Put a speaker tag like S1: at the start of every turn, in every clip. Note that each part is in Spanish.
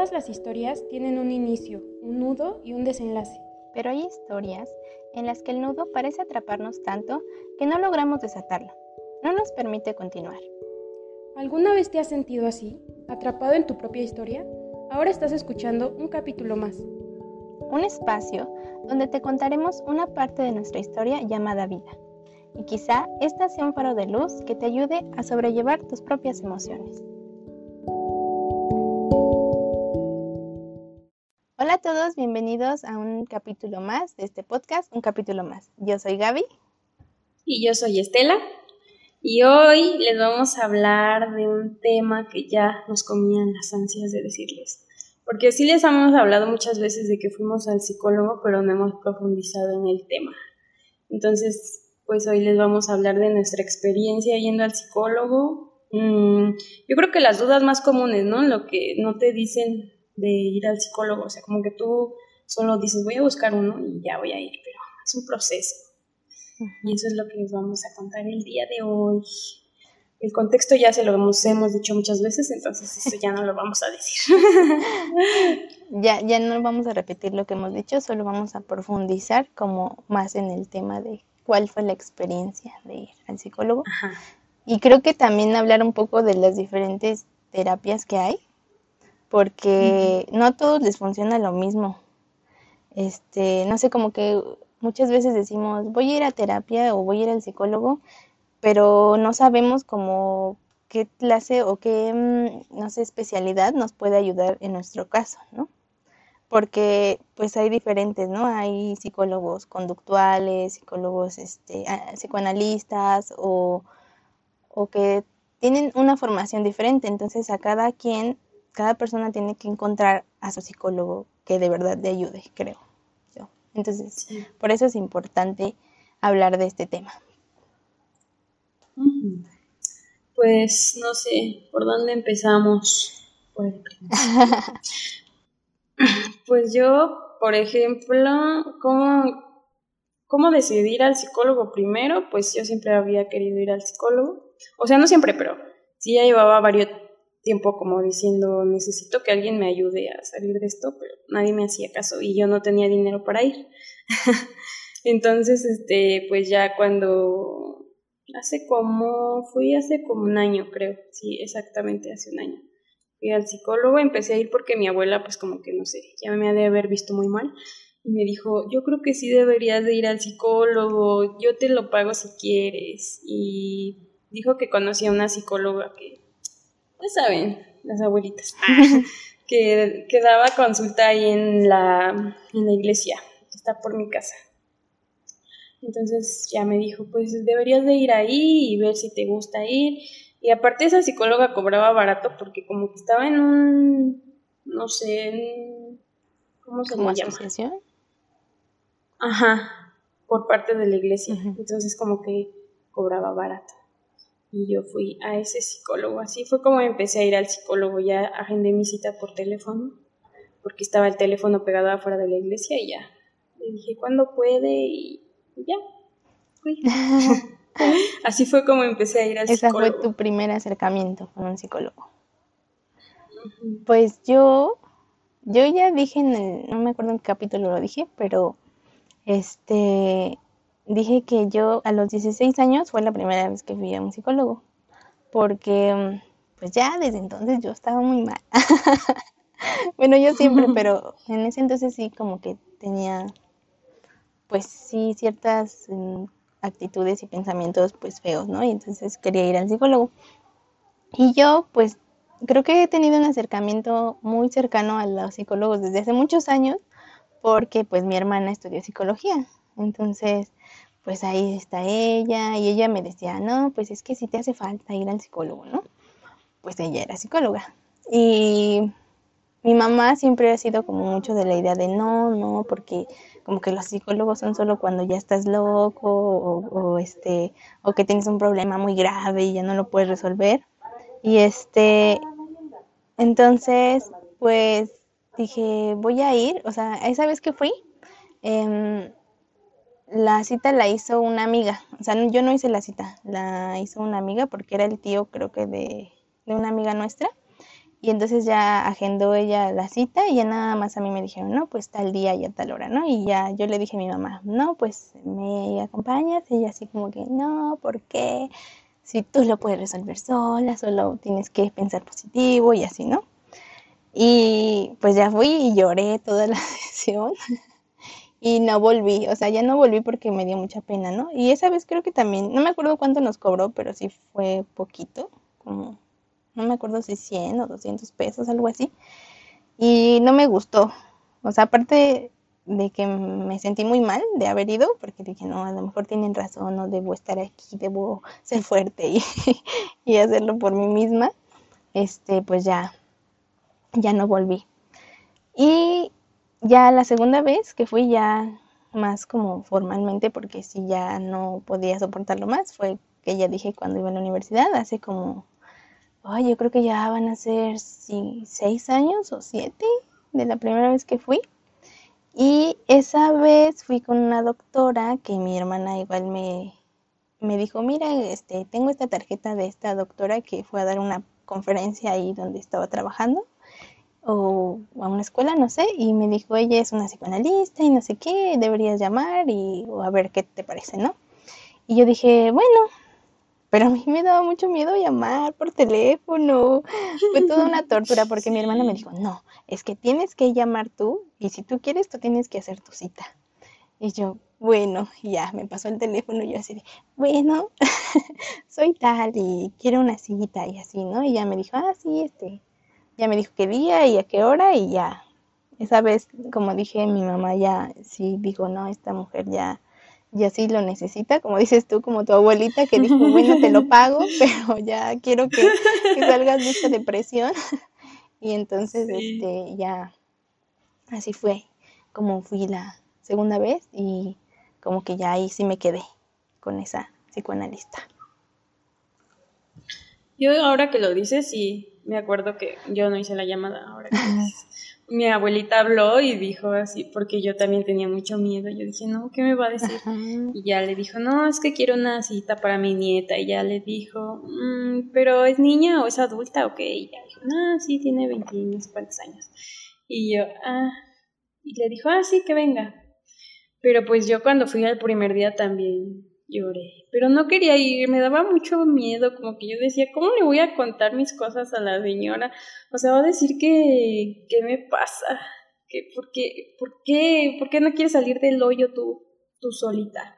S1: Todas las historias tienen un inicio, un nudo y un desenlace.
S2: Pero hay historias en las que el nudo parece atraparnos tanto que no logramos desatarlo. No nos permite continuar.
S1: ¿Alguna vez te has sentido así, atrapado en tu propia historia? Ahora estás escuchando un capítulo más.
S2: Un espacio donde te contaremos una parte de nuestra historia llamada vida. Y quizá esta sea un faro de luz que te ayude a sobrellevar tus propias emociones. Hola a todos, bienvenidos a un capítulo más de este podcast, un capítulo más. Yo soy Gaby.
S3: Y yo soy Estela. Y hoy les vamos a hablar de un tema que ya nos comían las ansias de decirles. Porque sí les hemos hablado muchas veces de que fuimos al psicólogo, pero no hemos profundizado en el tema. Entonces, pues hoy les vamos a hablar de nuestra experiencia yendo al psicólogo. Mm, yo creo que las dudas más comunes, ¿no? Lo que no te dicen de ir al psicólogo, o sea, como que tú solo dices, voy a buscar uno y ya voy a ir, pero es un proceso. Y eso es lo que les vamos a contar el día de hoy. El contexto ya se lo hemos, hemos dicho muchas veces, entonces eso ya no lo vamos a decir.
S2: ya, ya no vamos a repetir lo que hemos dicho, solo vamos a profundizar como más en el tema de cuál fue la experiencia de ir al psicólogo. Y creo que también hablar un poco de las diferentes terapias que hay, porque no a todos les funciona lo mismo. Este, no sé, como que muchas veces decimos, voy a ir a terapia o voy a ir al psicólogo, pero no sabemos cómo qué clase o qué, mm, no sé, especialidad nos puede ayudar en nuestro caso, ¿no? Porque pues hay diferentes, ¿no? Hay psicólogos conductuales, psicólogos este, psicoanalistas o, o que tienen una formación diferente, entonces a cada quien cada persona tiene que encontrar a su psicólogo que de verdad le ayude, creo yo. Entonces, por eso es importante hablar de este tema.
S3: Pues no sé, ¿por dónde empezamos? pues yo, por ejemplo, ¿cómo, ¿cómo decidí ir al psicólogo primero? Pues yo siempre había querido ir al psicólogo. O sea, no siempre, pero sí ya llevaba varios tiempo como diciendo, necesito que alguien me ayude a salir de esto, pero nadie me hacía caso y yo no tenía dinero para ir. Entonces, este, pues ya cuando hace como, fui hace como un año, creo, sí, exactamente hace un año. Fui al psicólogo, empecé a ir porque mi abuela, pues como que no sé, ya me ha de haber visto muy mal y me dijo, yo creo que sí deberías de ir al psicólogo, yo te lo pago si quieres. Y dijo que conocía a una psicóloga que ya saben, las abuelitas, que, que, daba consulta ahí en la, en la iglesia, que está por mi casa. Entonces ya me dijo, pues deberías de ir ahí y ver si te gusta ir. Y aparte esa psicóloga cobraba barato porque como que estaba en un, no sé, en, ¿cómo se llama?
S2: asociación?
S3: Ajá, por parte de la iglesia. Entonces como que cobraba barato y yo fui a ese psicólogo. Así fue como empecé a ir al psicólogo, ya agendé mi cita por teléfono, porque estaba el teléfono pegado afuera de la iglesia y ya. Le dije, ¿cuándo puede? Y ya, fui. Así fue como empecé a ir al psicólogo.
S2: Ese fue tu primer acercamiento con un psicólogo. Pues yo, yo ya dije en el, no me acuerdo en qué capítulo lo dije, pero este, dije que yo a los 16 años fue la primera vez que fui a un psicólogo, porque pues ya desde entonces yo estaba muy mal. bueno, yo siempre, pero en ese entonces sí como que tenía pues sí ciertas mm, actitudes y pensamientos pues feos, ¿no? Y entonces quería ir al psicólogo. Y yo pues creo que he tenido un acercamiento muy cercano a los psicólogos desde hace muchos años porque pues mi hermana estudió psicología. Entonces, pues ahí está ella y ella me decía, no, pues es que si te hace falta ir al psicólogo, ¿no? Pues ella era psicóloga. Y mi mamá siempre ha sido como mucho de la idea de no, no, porque como que los psicólogos son solo cuando ya estás loco o, este o que tienes un problema muy grave y ya no lo puedes resolver. Y este entonces pues dije, voy a ir, o sea, esa vez que fui, eh, la cita la hizo una amiga, o sea, yo no hice la cita, la hizo una amiga porque era el tío creo que de, una amiga nuestra Y entonces ya agendó ella la cita y ya nada más a mí me dijeron, no, pues tal día y a tal hora, ¿no? Y ya yo le dije a mi mamá, no, pues me acompañas. Y ella así como que, no, ¿por qué? Si tú lo puedes resolver sola, solo tienes que pensar positivo y así, ¿no? Y pues ya fui y lloré toda la sesión y no volví, o sea, ya no volví porque me dio mucha pena, ¿no? Y esa vez creo que también, no me acuerdo cuánto nos cobró, pero sí fue poquito, como no me acuerdo si 100 o 200 pesos, algo así. Y no me gustó. O sea, aparte de que me sentí muy mal de haber ido, porque dije, no, a lo mejor tienen razón, no debo estar aquí, debo ser fuerte y, y hacerlo por mí misma, este, pues ya, ya no volví. Y ya la segunda vez que fui ya más como formalmente, porque si ya no podía soportarlo más, fue que ya dije cuando iba a la universidad, hace como Ay, yo creo que ya van a ser seis años o siete de la primera vez que fui. Y esa vez fui con una doctora que mi hermana igual me, me dijo, mira, este, tengo esta tarjeta de esta doctora que fue a dar una conferencia ahí donde estaba trabajando o a una escuela, no sé, y me dijo, ella es una psicoanalista y no sé qué, deberías llamar y a ver qué te parece, ¿no? Y yo dije, bueno, pero a mí me daba mucho miedo llamar por teléfono. Fue toda una tortura porque mi hermana me dijo, no, es que tienes que llamar tú y si tú quieres, tú tienes que hacer tu cita. Y yo, bueno, ya, me pasó el teléfono y yo así de, bueno, soy tal y quiero una cita y así, ¿no? Y ya me dijo, ah, sí, este, ya me dijo qué día y a qué hora y ya. Esa vez, como dije, mi mamá ya sí dijo, no, esta mujer ya y así lo necesita, como dices tú, como tu abuelita que dijo, bueno, te lo pago, pero ya quiero que, salgas de esta depresión. Y entonces, este, ya, así fue como fui la segunda vez y como que ya ahí sí me quedé con esa psicoanalista.
S3: Yo ahora que lo dices, sí, me acuerdo que yo no hice la llamada ahora que mi abuelita habló y dijo así, porque yo también tenía mucho miedo. Yo dije, no, ¿qué me va a decir? Y ya le dijo, no, es que quiero una cita para mi nieta. Y ya le dijo, mm, pero ¿es niña o es adulta? Ok. Y ya dijo, no, sí, tiene 20 cuántos años. Y yo, ah, y le dijo, ah, sí, que venga. Pero pues yo cuando fui al primer día también lloré, pero no quería ir, me daba mucho miedo, como que yo decía, ¿cómo le voy a contar mis cosas a la señora? O sea, va a decir que, ¿qué me pasa? ¿Que, por, qué, por, qué, ¿Por qué no quieres salir del hoyo tú, tú solita?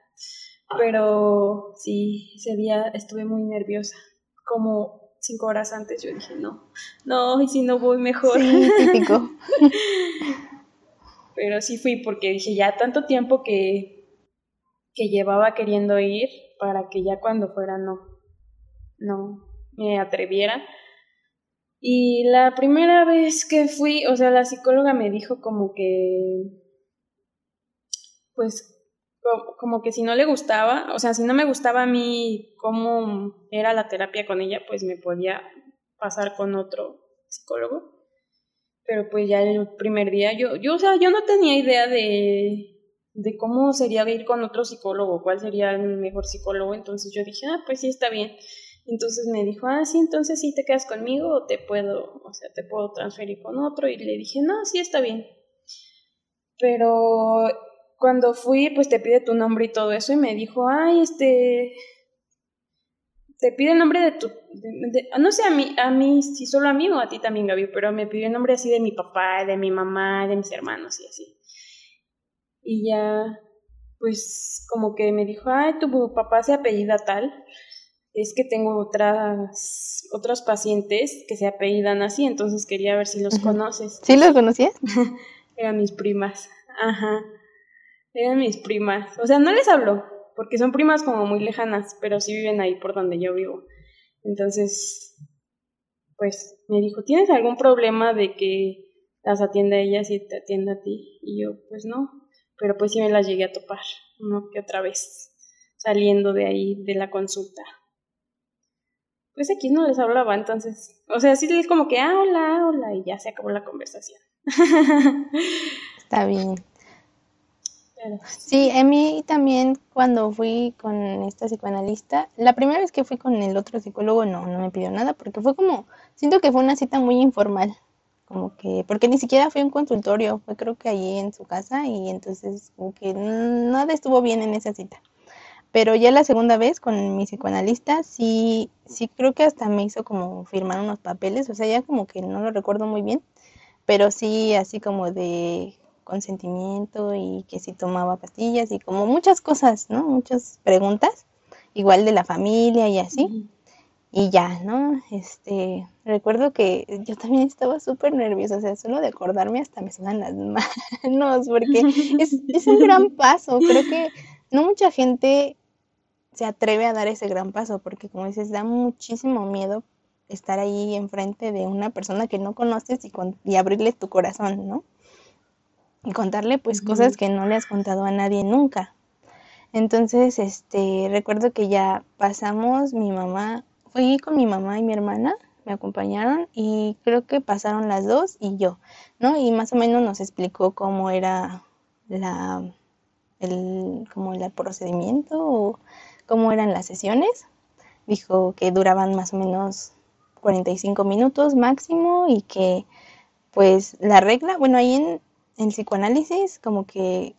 S3: Pero sí, ese día estuve muy nerviosa, como cinco horas antes yo dije, no, no, y si no voy mejor.
S2: Sí, típico.
S3: Pero sí fui porque dije, ya tanto tiempo que que llevaba queriendo ir para que ya cuando fuera no, no me atreviera. Y la primera vez que fui, o sea, la psicóloga me dijo como que, pues, como que si no le gustaba, o sea, si no me gustaba a mí cómo era la terapia con ella, pues me podía pasar con otro psicólogo. Pero pues ya el primer día yo, yo, o sea, yo no tenía idea de, de cómo sería ir con otro psicólogo, cuál sería el mejor psicólogo. Entonces yo dije, ah, pues sí, está bien. Entonces me dijo, ah, sí, entonces sí te quedas conmigo o te puedo, o sea, te puedo transferir con otro. Y le dije, no, sí, está bien. Pero cuando fui, pues te pide tu nombre y todo eso. Y me dijo, ay, este, te pide el nombre de tu, no sé a mí, a mí, si solo a mí o a ti también, Gaby, pero me pidió el nombre así de mi papá, de mi mamá, de mis hermanos y así. Y ya, pues como que me dijo, ay, tu papá se apellida tal. Es que tengo otras, otros pacientes que se apellidan así, entonces quería ver si los conoces.
S2: ¿Sí los conocías?
S3: Eran mis primas. Ajá. Eran mis primas. O sea, no les hablo, porque son primas como muy lejanas, pero sí viven ahí por donde yo vivo. Entonces, pues me dijo, ¿tienes algún problema de que las atienda a ellas y te atienda a ti? Y yo, pues no pero pues sí me las llegué a topar, ¿no? Que otra vez saliendo de ahí de la consulta. Pues aquí no les hablaba, entonces, o sea, sí les como que, ah, hola, hola, y ya se acabó la conversación.
S2: Está bien. Sí, a mí también cuando fui con esta psicoanalista, la primera vez que fui con el otro psicólogo no, no me pidió nada porque fue como, siento que fue una cita muy informal, como que, porque ni siquiera fue un consultorio, fue creo que allí en su casa y entonces como que nada estuvo bien en esa cita. Pero ya la segunda vez con mi psicoanalista, sí, sí creo que hasta me hizo como firmar unos papeles, o sea, ya como que no lo recuerdo muy bien, pero sí así como de consentimiento y que si tomaba pastillas y como muchas cosas, ¿no? Muchas preguntas, igual de la familia y así. Y ya, ¿no? Este, recuerdo que yo también estaba súper nerviosa, o sea, solo de acordarme hasta me suenan las manos, porque es, es un gran paso. Creo que no mucha gente se atreve a dar ese gran paso, porque como dices, da muchísimo miedo estar ahí enfrente de una persona que no conoces y, con, y abrirle tu corazón, ¿no? Y contarle pues cosas que no le has contado a nadie nunca. Entonces, este, recuerdo que ya pasamos, mi mamá, fui con mi mamá y mi hermana, me acompañaron y creo que pasaron las dos y yo, ¿no? Y más o menos nos explicó cómo era la, el, como el procedimiento o cómo eran las sesiones. Dijo que duraban más o menos 45 minutos máximo y que pues la regla, bueno, ahí en el psicoanálisis como que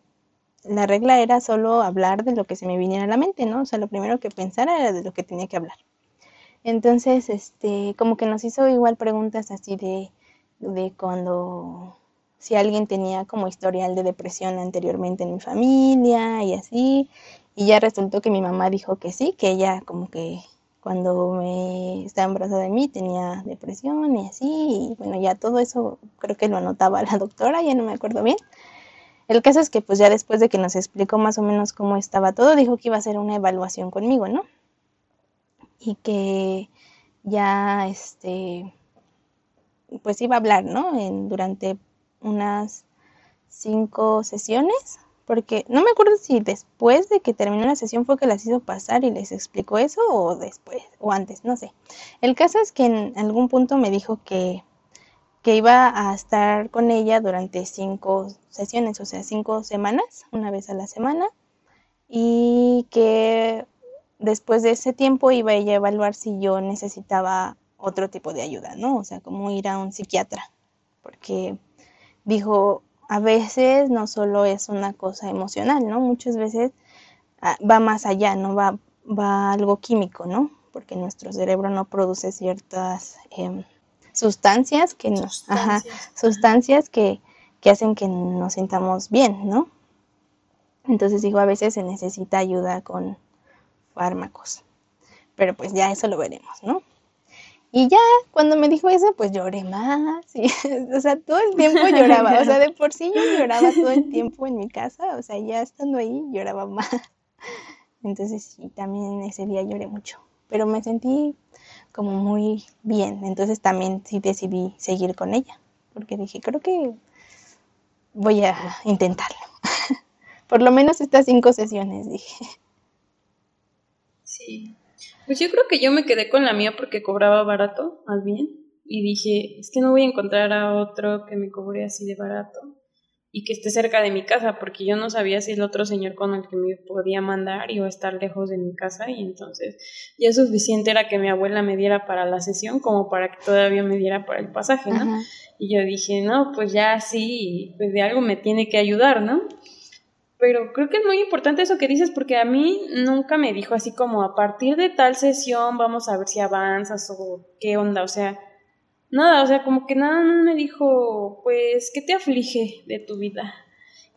S2: la regla era solo hablar de lo que se me viniera a la mente, ¿no? O sea, lo primero que pensara era de lo que tenía que hablar. Entonces, este, como que nos hizo igual preguntas así de, de cuando, si alguien tenía como historial de depresión anteriormente en mi familia y así, y ya resultó que mi mamá dijo que sí, que ella como que cuando me estaba embarazada de mí tenía depresión y así, y bueno, ya todo eso creo que lo anotaba la doctora, ya no me acuerdo bien. El caso es que pues ya después de que nos explicó más o menos cómo estaba todo, dijo que iba a hacer una evaluación conmigo, ¿no? Y que ya este pues iba a hablar, ¿no? En, durante unas cinco sesiones porque no me acuerdo si después de que terminó la sesión fue que las hizo pasar y les explicó eso o después o antes, no sé. El caso es que en algún punto me dijo que, que iba a estar con ella durante cinco sesiones, o sea, cinco semanas, una vez a la semana, y que después de ese tiempo iba ella a evaluar si yo necesitaba otro tipo de ayuda, ¿no? O sea, como ir a un psiquiatra, porque dijo, a veces no solo es una cosa emocional, ¿no? Muchas veces ah, va más allá, ¿no? Va, va algo químico, ¿no? Porque nuestro cerebro no produce ciertas em, sustancias que nos, sustancias que, que hacen que nos sintamos bien, ¿no? Entonces digo, a veces se necesita ayuda con fármacos. Pero pues ya eso lo veremos, ¿no? Y ya cuando me dijo eso, pues lloré más. O sea, todo el tiempo lloraba. O sea, de por sí yo lloraba todo el tiempo en mi casa. O sea, ya estando ahí lloraba más. Entonces sí, también ese día lloré mucho. Pero me sentí como muy bien. Entonces también sí decidí seguir con ella. Porque dije, creo que voy a intentarlo. Por lo menos estas cinco sesiones, dije.
S3: Sí. Pues yo creo que yo me quedé con la mía porque cobraba barato, más bien. Y dije, es que no voy a encontrar a otro que me cobre así de barato y que esté cerca de mi casa, porque yo no sabía si el otro señor con el que me podía mandar iba a estar lejos de mi casa y entonces ya suficiente era que mi abuela me diera para la sesión como para que todavía me diera para el pasaje, ¿no? Y yo dije, no, pues ya sí, pues de algo me tiene que ayudar, ¿no? Pero creo que es muy importante eso que dices porque a mí nunca me dijo así como a partir de tal sesión vamos a ver si avanzas o qué onda, o sea, nada, o sea, como que nada me dijo, pues, ¿qué te aflige de tu vida?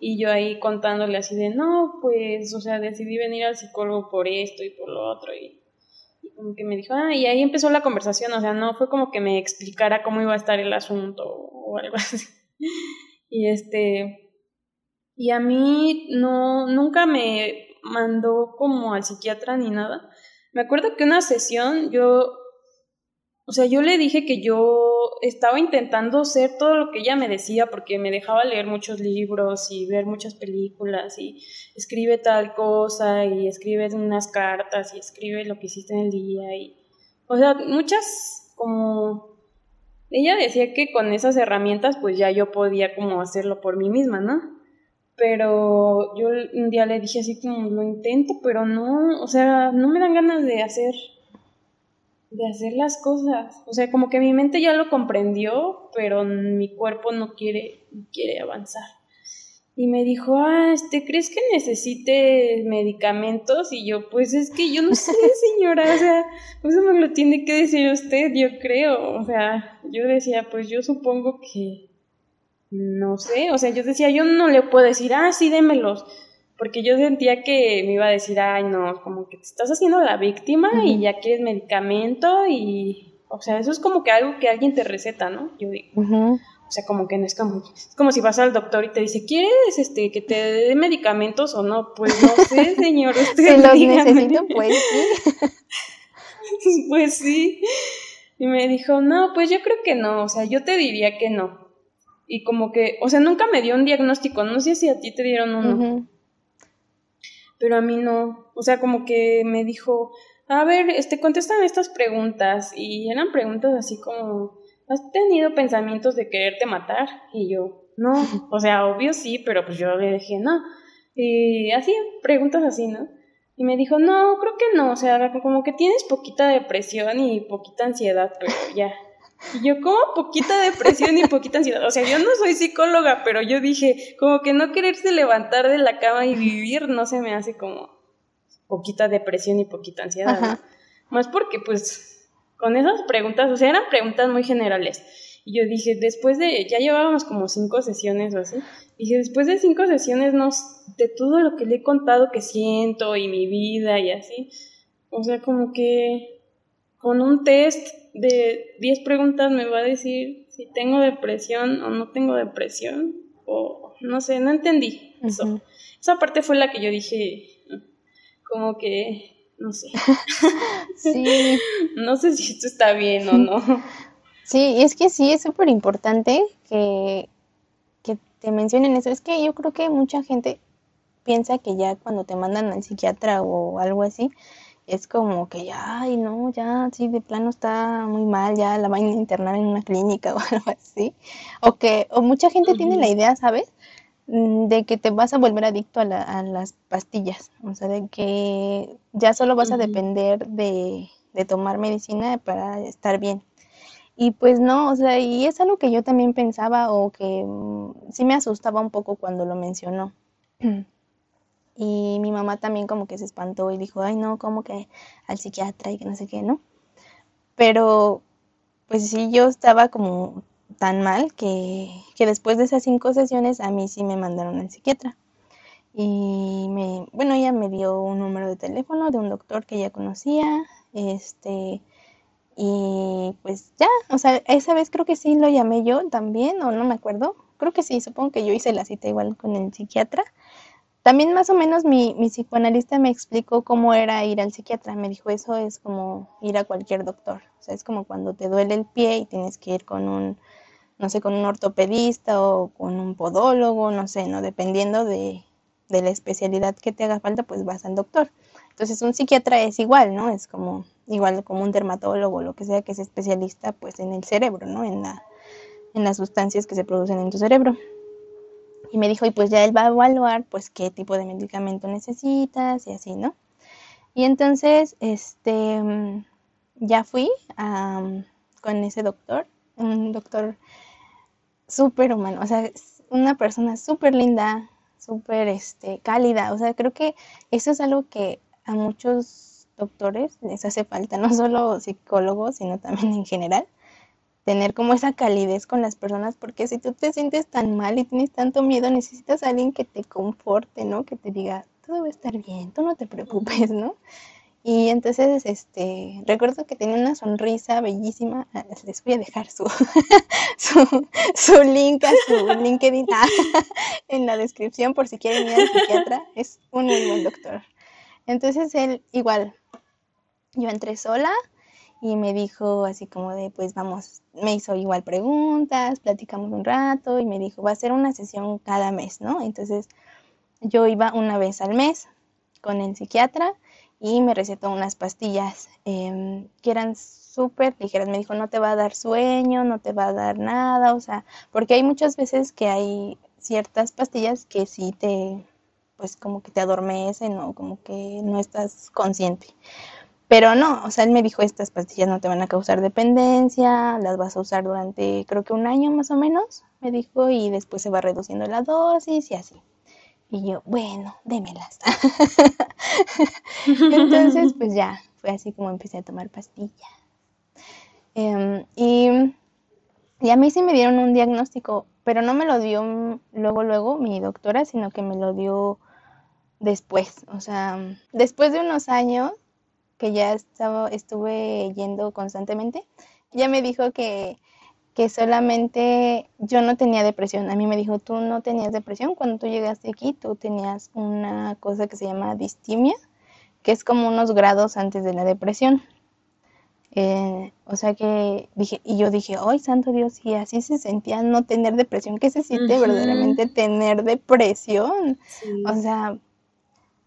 S3: Y yo ahí contándole así de, no, pues, o sea, decidí venir al psicólogo por esto y por lo otro y, y como que me dijo, ah, y ahí empezó la conversación, o sea, no fue como que me explicara cómo iba a estar el asunto o algo así. Y este, y a mí no, nunca me mandó como al psiquiatra ni nada. Me acuerdo que una sesión yo, o sea, yo le dije que yo estaba intentando hacer todo lo que ella me decía porque me dejaba leer muchos libros y ver muchas películas y escribe tal cosa y escribe unas cartas y escribe lo que hiciste en el día y, o sea, muchas como ella decía que con esas herramientas pues ya yo podía como hacerlo por mí misma, ¿no? Pero yo un día le dije así como lo intento, pero no, o sea, no me dan ganas de hacer de hacer las cosas. O sea, como que mi mente ya lo comprendió, pero mi cuerpo no quiere, no quiere avanzar. Y me dijo, ah, este, ¿crees que necesite medicamentos? Y yo, pues es que yo no sé, señora, o sea, eso me lo tiene que decir usted, yo creo. O sea, yo decía, pues yo supongo que, no sé, o sea, yo decía, yo no le puedo decir, ah, sí, démelos porque yo sentía que me iba a decir, ay, no, como que te estás haciendo la víctima y ya quieres medicamento y, o sea, eso es como que algo que alguien te receta, ¿no? Yo digo, o sea, como que no es como, es como si vas al doctor y te dice, ¿quieres este que te dé medicamentos o no? Pues no sé, señor, usted
S2: Si los necesito, pues sí.
S3: pues sí. Y me dijo, no, pues yo creo que no, o sea, yo te diría que no. Y como que, o sea, nunca me dio un diagnóstico, no sé si a ti te dieron uno pero a mí no. O sea, como que me dijo, a ver, este, contestan estas preguntas y eran preguntas así como, ¿has tenido pensamientos de quererte matar? Y yo, no, o sea, obvio sí, pero pues yo le dije, no. Y así, preguntas así, ¿no? Y me dijo, no, creo que no, o sea, como que tienes poquita depresión y poquita ansiedad, pero ya. Y yo, como poquita depresión y poquita ansiedad. O sea, yo no soy psicóloga, pero yo dije, como que no quererse levantar de la cama y vivir no se me hace como poquita depresión y poquita ansiedad. Más porque, pues, con esas preguntas, o sea, eran preguntas muy generales. Y yo dije, después de, ya llevábamos como cinco sesiones o así, dije, después de cinco sesiones, no, de todo lo que le he contado que siento y mi vida y así, o sea, como que con un test de 10 preguntas me va a decir si tengo depresión o no tengo depresión, o no sé, no entendí eso. Esa parte fue la que yo dije, como que, no sé. sí. no sé si esto está bien o no.
S2: Sí, es que sí, es súper importante que, que te mencionen eso. Es que yo creo que mucha gente piensa que ya cuando te mandan al psiquiatra o algo así, es como que ya, ay, no, ya, sí, de plano está muy mal, ya la van a internar en una clínica o algo así. O que, o mucha gente tiene la idea, ¿sabes? Mm, de que te vas a volver adicto a, las pastillas, o sea, de que ya solo vas a depender de, de tomar medicina para estar bien. Y pues no, o sea, y es algo que yo también pensaba o que mm, sí me asustaba un poco cuando lo mencionó. Y mi mamá también como que se espantó y dijo, ay no, como que al psiquiatra y que no sé qué, ¿no? Pero pues sí, yo estaba como tan mal que, que después de esas cinco sesiones a mí sí me mandaron al psiquiatra. Y me, bueno, ella me dio un número de teléfono de un doctor que ella conocía, este, y pues ya, o sea, esa vez creo que sí lo llamé yo también, o no me acuerdo, creo que sí, supongo que yo hice la cita igual con el psiquiatra, también más o menos mi, mi, psicoanalista me explicó cómo era ir al psiquiatra. Me dijo, eso es como ir a cualquier doctor. O sea, es como cuando te duele el pie y tienes que ir con un, no sé, con un ortopedista o con un podólogo, no sé, ¿no? Dependiendo de, la especialidad que te haga falta, pues vas al doctor. Entonces un psiquiatra es igual, ¿no? Es como igual como un dermatólogo, lo que sea que es especialista pues en el cerebro, ¿no? En la en las sustancias que se producen en tu cerebro. Y me dijo, y pues ya él va a evaluar pues qué tipo de medicamento necesitas y así, ¿no? Y entonces, este, mm, ya fui con ese doctor, un doctor súper humano, o sea, una persona súper linda, súper este, cálida, o sea, creo que eso es algo que a muchos doctores les hace falta, no solo psicólogos, sino también en general, tener como esa calidez con las personas, porque si tú te sientes tan mal y tienes tanto miedo, necesitas alguien que te conforte, ¿no? Que te diga, todo va a estar bien, tú no te preocupes, ¿no? Y entonces, este, recuerdo que tenía una sonrisa bellísima. Ah, les voy a dejar su, su, link a su LinkedIn ah, en la descripción por si quieren ir al psiquiatra. Es un muy buen doctor. Entonces él, igual, yo entré sola, y me dijo así como de, pues vamos, me hizo igual preguntas, platicamos un rato y me dijo, va a ser una sesión cada mes, ¿no? Entonces yo iba una vez al mes con el psiquiatra y me recetó unas pastillas em, que eran súper ligeras. Me dijo, no te va a dar sueño, no te va a dar nada, o sea, porque hay muchas veces que hay ciertas pastillas que sí te, pues como que te adormecen o como que no estás consciente. Pero no, o sea, él me dijo, estas pastillas no te van a causar dependencia, las vas a usar durante creo que un año más o menos, me dijo, y después se va reduciendo la dosis y así. Y yo, bueno, démelas. Entonces, pues ya, fue así como empecé a tomar pastillas. Em, y, y a mí sí me dieron un diagnóstico, pero no me lo dio luego, luego mi doctora, sino que me lo dio después. O sea, después de unos años que ya estaba, estuve yendo constantemente, ya me dijo que, que solamente yo no tenía depresión. A mí me dijo, tú no tenías depresión. Cuando tú llegaste aquí, tú tenías una cosa que se llama distimia, que es como unos grados antes de la depresión. Eh, o sea que dije, y yo dije, ay, santo Dios, y así se sentía no tener depresión, ¿qué se siente verdaderamente tener depresión? O sea,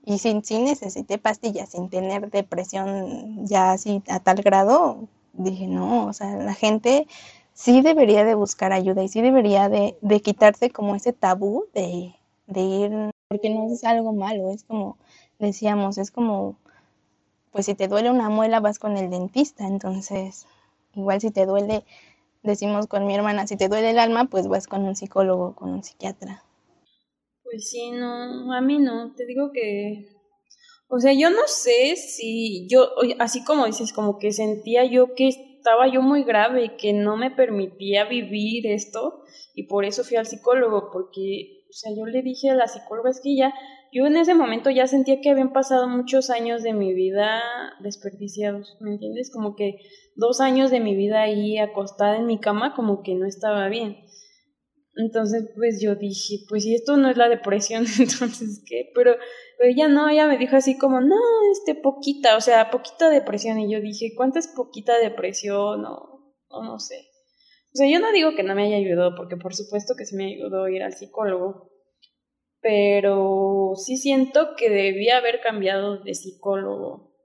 S2: y sin, sin necesité pastillas, sin tener depresión ya así a tal grado, dije, no, o sea, la gente sí debería de buscar ayuda y sí debería de, de quitarse como ese tabú de, de ir, porque no es algo malo, es como decíamos, es como, pues si te duele una muela vas con el dentista, entonces, igual si te duele, decimos con mi hermana, si te duele el alma, pues vas con un psicólogo, con un psiquiatra.
S3: Pues sí, no, a mí no, te digo que, o sea, yo no sé si yo, así como dices, como que sentía yo que estaba yo muy grave y que no me permitía vivir esto y por eso fui al psicólogo, porque, o sea, yo le dije a la psicóloga, es que ya, yo en ese momento ya sentía que habían pasado muchos años de mi vida desperdiciados, ¿me entiendes? Como que dos años de mi vida ahí acostada en mi cama, como que no estaba bien. Entonces, pues yo dije, pues si esto no es la depresión, entonces, ¿qué? Pero, ella no, ella me dijo así como, no, este, poquita, o sea, poquita depresión. Y yo dije, ¿cuánta es poquita depresión? O, no sé. O sea, yo no digo que no me haya ayudado, porque por supuesto que sí me ayudó ir al psicólogo. Pero sí siento que debía haber cambiado de psicólogo.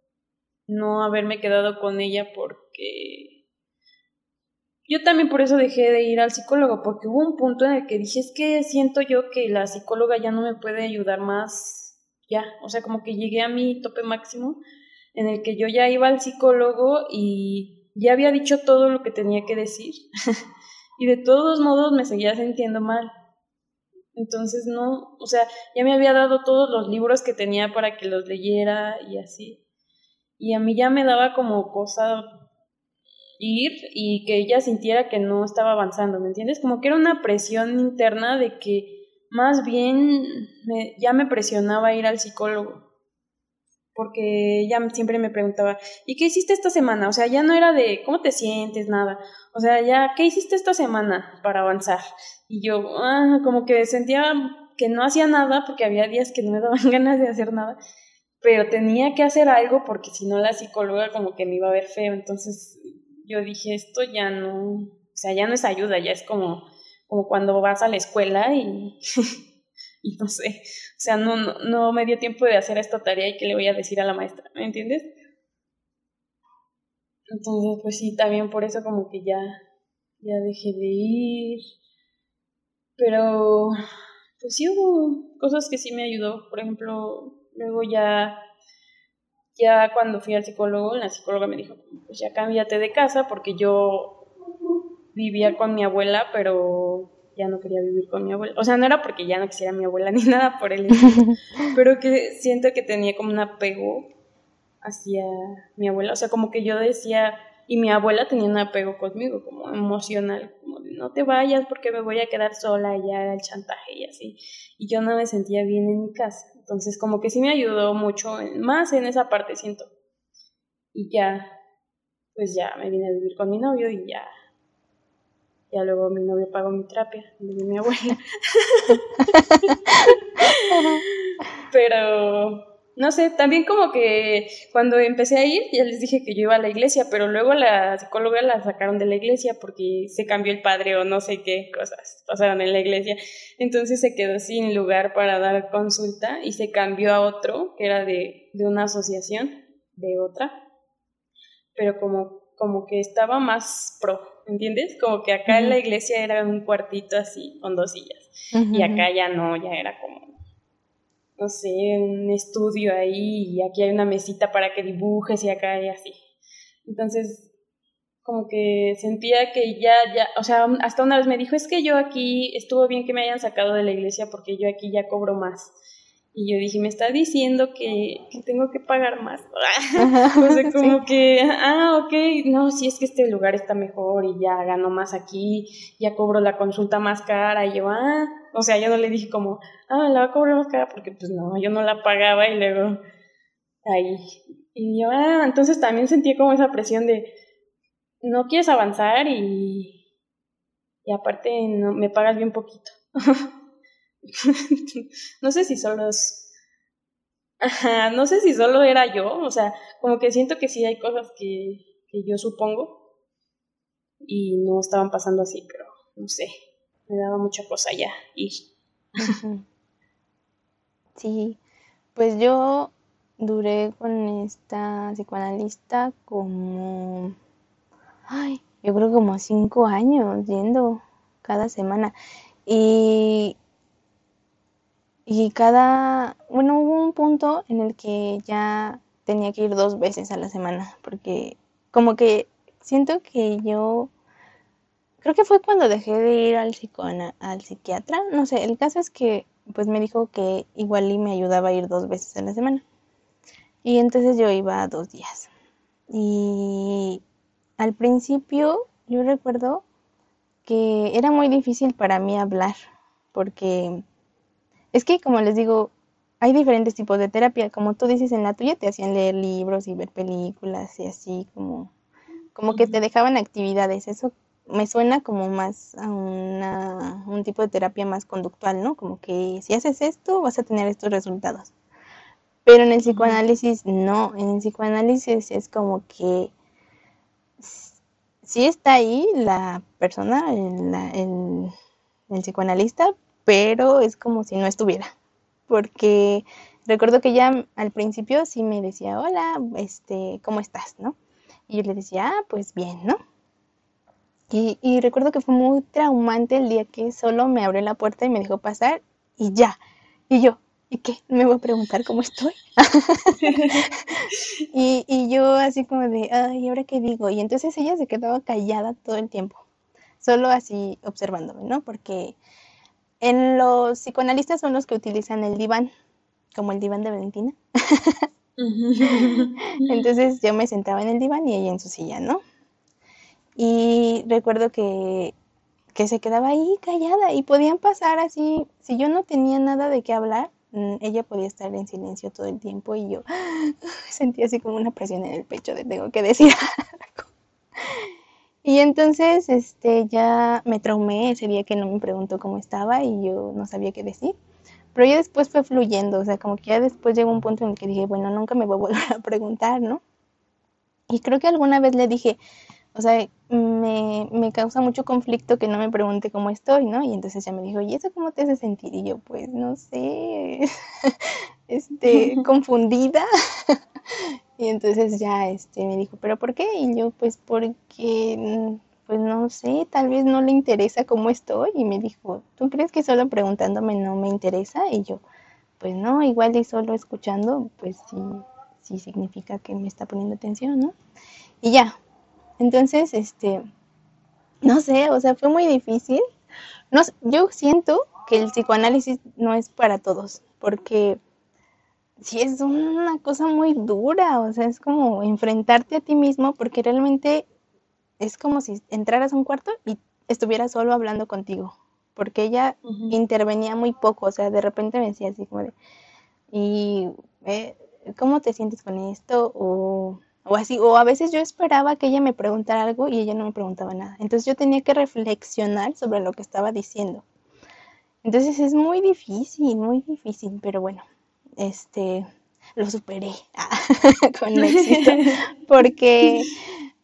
S3: No haberme quedado con ella porque yo también por eso dejé de ir al psicólogo, porque hubo un punto en el que dije, es que siento yo que la psicóloga ya no me puede ayudar más, ya, o sea, como que llegué a mi tope máximo, en el que yo ya iba al psicólogo y ya había dicho todo lo que tenía que decir, y de todos modos me seguía sintiendo mal. Entonces no, o sea, ya me había dado todos los libros que tenía para que los leyera y así. Y a mí ya me daba como cosa y que ella sintiera que no estaba avanzando, ¿me entiendes? Como que era una presión interna de que más bien ya me presionaba ir al psicólogo. Porque ella siempre me preguntaba, ¿y qué hiciste esta semana? O sea, ya no era de cómo te sientes, nada. O sea, ya, ¿qué hiciste esta semana para avanzar? Y yo, ah, como que sentía que no hacía nada porque había días que no me daban ganas de hacer nada pero tenía que hacer algo porque si no la psicóloga como que me iba a ver feo, entonces yo dije, esto ya no, o sea, ya no es ayuda, ya es como, como cuando vas a la escuela y, y no sé, o sea, no, no, no me dio tiempo de hacer esta tarea y qué le voy a decir a la maestra, ¿me entiendes? Entonces, pues sí, también por eso como que ya, ya dejé de ir, pero pues sí hubo cosas que sí me ayudó, por ejemplo, luego ya ya cuando fui al psicólogo, la psicóloga me dijo, pues ya cámbiate de casa porque yo vivía con mi abuela, pero ya no quería vivir con mi abuela. O sea, no era porque ya no quisiera mi abuela ni nada por el pero que siento que tenía como un apego hacia mi abuela. O sea, como que yo decía, y mi abuela tenía un apego conmigo, como emocional, como de no te vayas porque me voy a quedar sola, ya era el chantaje y así. Y yo no me sentía bien en mi casa. Entonces, como que sí me ayudó mucho, más en esa parte, siento. Y ya, pues ya me vine a vivir con mi novio y ya. Ya luego mi novio pagó mi terapia de mi abuela. Pero no sé, también como que cuando empecé a ir, ya les dije que yo iba a la iglesia, pero luego la psicóloga la sacaron de la iglesia porque se cambió el padre o no sé qué cosas pasaron en la iglesia. Entonces se quedó sin lugar para dar consulta y se cambió a otro, que era de, de una asociación, de otra, pero como, como que estaba más pro, ¿entiendes? Como que acá en la iglesia era un cuartito así, con dos sillas, y acá ya no, ya era como, no sé, un estudio ahí, y aquí hay una mesita para que dibujes, y acá hay así. Entonces, como que sentía que ya, ya, o sea, hasta una vez me dijo, es que yo aquí estuvo bien que me hayan sacado de la iglesia porque yo aquí ya cobro más. Y yo dije, me está diciendo que, tengo que pagar más. o sea, como que, ah, ok, no, si es que este lugar está mejor y ya gano más aquí, ya cobro la consulta más cara. Y yo, ah, o sea, yo no le dije como, ah, la va a cobrar más cara porque pues no, yo no la pagaba y luego ahí. Y yo, ah, entonces también sentí como esa presión de, no quieres avanzar y, y aparte no, me pagas bien poquito. no sé si solo es... no sé si solo era yo, o sea, como que siento que sí hay cosas que, que yo supongo y no estaban pasando así, pero no sé, me daba mucha cosa ya ir.
S2: Sí, pues yo duré con esta psicoanalista como, ay, yo creo como cinco años yendo cada semana. Y y cada, bueno, hubo un punto en el que ya tenía que ir dos veces a la semana, porque como que siento que yo, creo que fue cuando dejé de ir al, al psiquiatra, no sé, el caso es que pues me dijo que igual y me ayudaba a ir dos veces a la semana. Y entonces yo iba dos días. Y al principio yo recuerdo que era muy difícil para mí hablar, porque es que, como les digo, hay diferentes tipos de terapia. Como tú dices en la tuya, te hacían leer libros y ver películas y así, como, como que te dejaban actividades. Eso me suena como más a una, un tipo de terapia más conductual, ¿no? Como que si haces esto, vas a tener estos resultados. Pero en el psicoanálisis no, en el psicoanálisis es como que sí está ahí la persona, el, el, el psicoanalista, pero es como si no estuviera, porque recuerdo que ya al principio sí me decía, hola, este, ¿cómo estás? ¿no? Y yo le decía, ah, pues bien, ¿no? Y, y, recuerdo que fue muy traumante el día que solo me abrió la puerta y me dejó pasar y ya. Y yo, ¿y qué? ¿Me voy a preguntar cómo estoy? y, y yo así como de, ay, ¿y ahora qué digo? Y entonces ella se quedaba callada todo el tiempo, solo así observándome, ¿no? Porque en los psicoanalistas son los que utilizan el diván, como el diván de Valentina. Entonces yo me sentaba en el diván y ella en su silla, ¿no? Y recuerdo que, que se quedaba ahí callada y podían pasar así, si yo no tenía nada de qué hablar, mm, ella podía estar en silencio todo el tiempo y yo sentía así como una presión en el pecho de tengo que decir algo. Y entonces, este, ya me traumé ese día que no me preguntó cómo estaba y yo no sabía qué decir. Pero ya después fue fluyendo, o sea, como que ya después llegó un punto en el que dije, bueno, nunca me voy a volver a preguntar, ¿no? Y creo que alguna vez le dije, o sea, me, me causa mucho conflicto que no me pregunte cómo estoy, ¿no? Y entonces ella me dijo, ¿y eso cómo te hace sentir? Y yo, pues, no sé, este, confundida. Y entonces ya este me dijo, "¿Pero por qué?" Y yo, "Pues porque pues no sé, tal vez no le interesa cómo estoy." Y me dijo, "¿Tú crees que solo preguntándome no me interesa?" Y yo, "Pues no, igual y solo escuchando, pues sí sí significa que me está poniendo atención, ¿no?" Y ya. Entonces, este no sé, o sea, fue muy difícil. No, yo siento que el psicoanálisis no es para todos, porque sí es una cosa muy dura, o sea, es como enfrentarte a ti mismo porque realmente es como si entraras a un cuarto y estuvieras solo hablando contigo, porque ella intervenía muy poco, o sea, de repente me decía así como de, ¿y eh, cómo te sientes con esto? O, o así, o a veces yo esperaba que ella me preguntara algo y ella no me preguntaba nada, entonces yo tenía que reflexionar sobre lo que estaba diciendo. Entonces es muy difícil, muy difícil, pero bueno, este, lo superé con éxito, porque,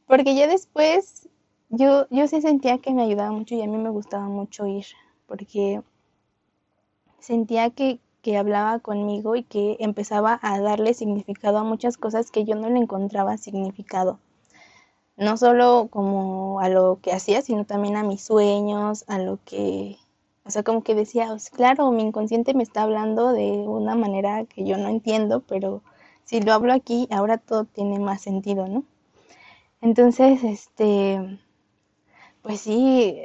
S2: porque ya después yo, yo sí sentía que me ayudaba mucho y a mí me gustaba mucho ir, porque sentía que, que hablaba conmigo y que empezaba a darle significado a muchas cosas que yo no le encontraba significado. no solo como a lo que hacía, sino también a mis sueños, a lo que, o sea, como que decía, pues, claro, mi inconsciente me está hablando de una manera que yo no entiendo, pero si lo hablo aquí, ahora todo tiene más sentido, ¿no? Entonces, este, pues sí,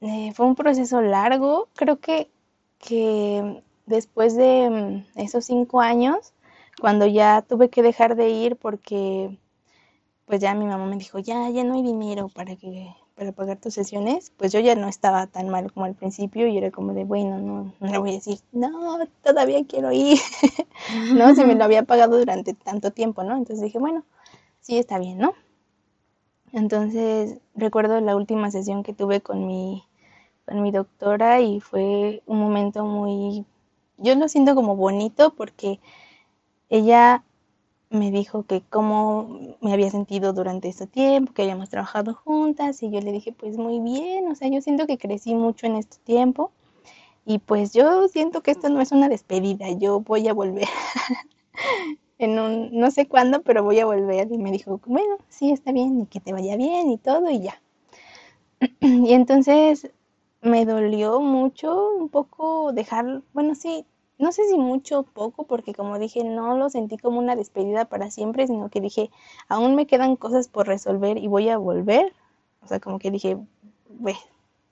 S2: eh, fue un proceso largo, creo que, que después de mm, esos cinco años, cuando ya tuve que dejar de ir porque pues ya mi mamá me dijo, ya, ya no hay dinero para que para pagar tus sesiones, pues yo ya no estaba tan mal como al principio y era como de, bueno, no, no le voy a decir, no, todavía quiero ir, ¿no? Si me lo había pagado durante tanto tiempo, ¿no? Entonces dije, bueno, sí está bien, ¿no? Entonces recuerdo la última sesión que tuve con mi, con mi doctora y fue un momento muy, yo lo siento como bonito porque ella me dijo que cómo me había sentido durante este tiempo, que habíamos trabajado juntas y yo le dije, pues muy bien, o sea, yo siento que crecí mucho en este tiempo y pues yo siento que esto no es una despedida, yo voy a volver en un, no sé cuándo, pero voy a volver y me dijo, bueno, sí, está bien y que te vaya bien y todo y ya. y entonces me dolió mucho un poco dejar, bueno, sí, no sé si mucho o poco, porque como dije, no lo sentí como una despedida para siempre, sino que dije, aún me quedan cosas por resolver y voy a volver. O sea, como que dije,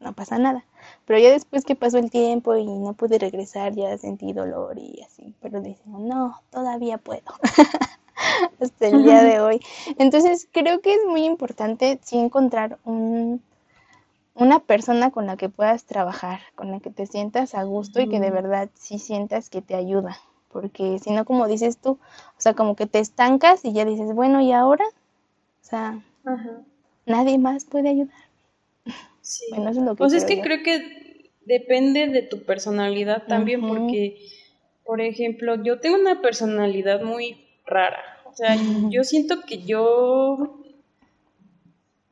S2: no pasa nada. Pero ya después que pasó el tiempo y no pude regresar, ya sentí dolor y así. Pero dije, no, todavía puedo. Hasta el día de hoy. Entonces, creo que es muy importante sí encontrar un una persona con la que puedas trabajar, con la que te sientas a gusto y que de verdad sí sientas que te ayuda. Porque si no, como dices tú, o sea, como que te estancas y ya dices, bueno, ¿y ahora? O sea, nadie más puede ayudar.
S3: Sí. Bueno, eso es lo que pues es que creo que depende de tu personalidad también, porque, por ejemplo, yo tengo una personalidad muy rara. O sea, yo siento que yo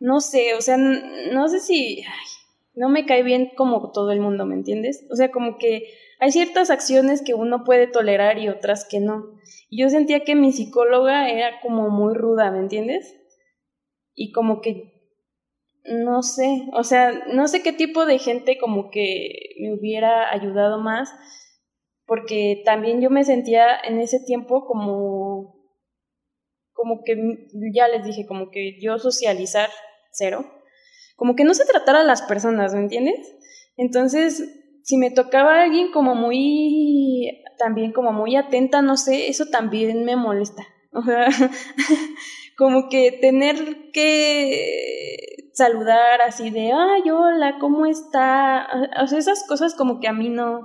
S3: no sé, o sea, no sé si no me cae bien como todo el mundo, ¿me entiendes? O sea, como que hay ciertas acciones que uno puede tolerar y otras que no. Y yo sentía que mi psicóloga era como muy ruda, ¿me entiendes? Y como que no sé, o sea, no sé qué tipo de gente como que me hubiera ayudado más, porque también yo me sentía en ese tiempo como como que ya les dije, como que yo socializar cero, como que no se tratara a las personas, ¿me entiendes? Entonces, si me tocaba alguien como muy, también como muy atenta, no sé, eso también me molesta. O sea, como que tener que saludar así de, ay, hola, ¿cómo está? O sea, esas cosas como que a mí no,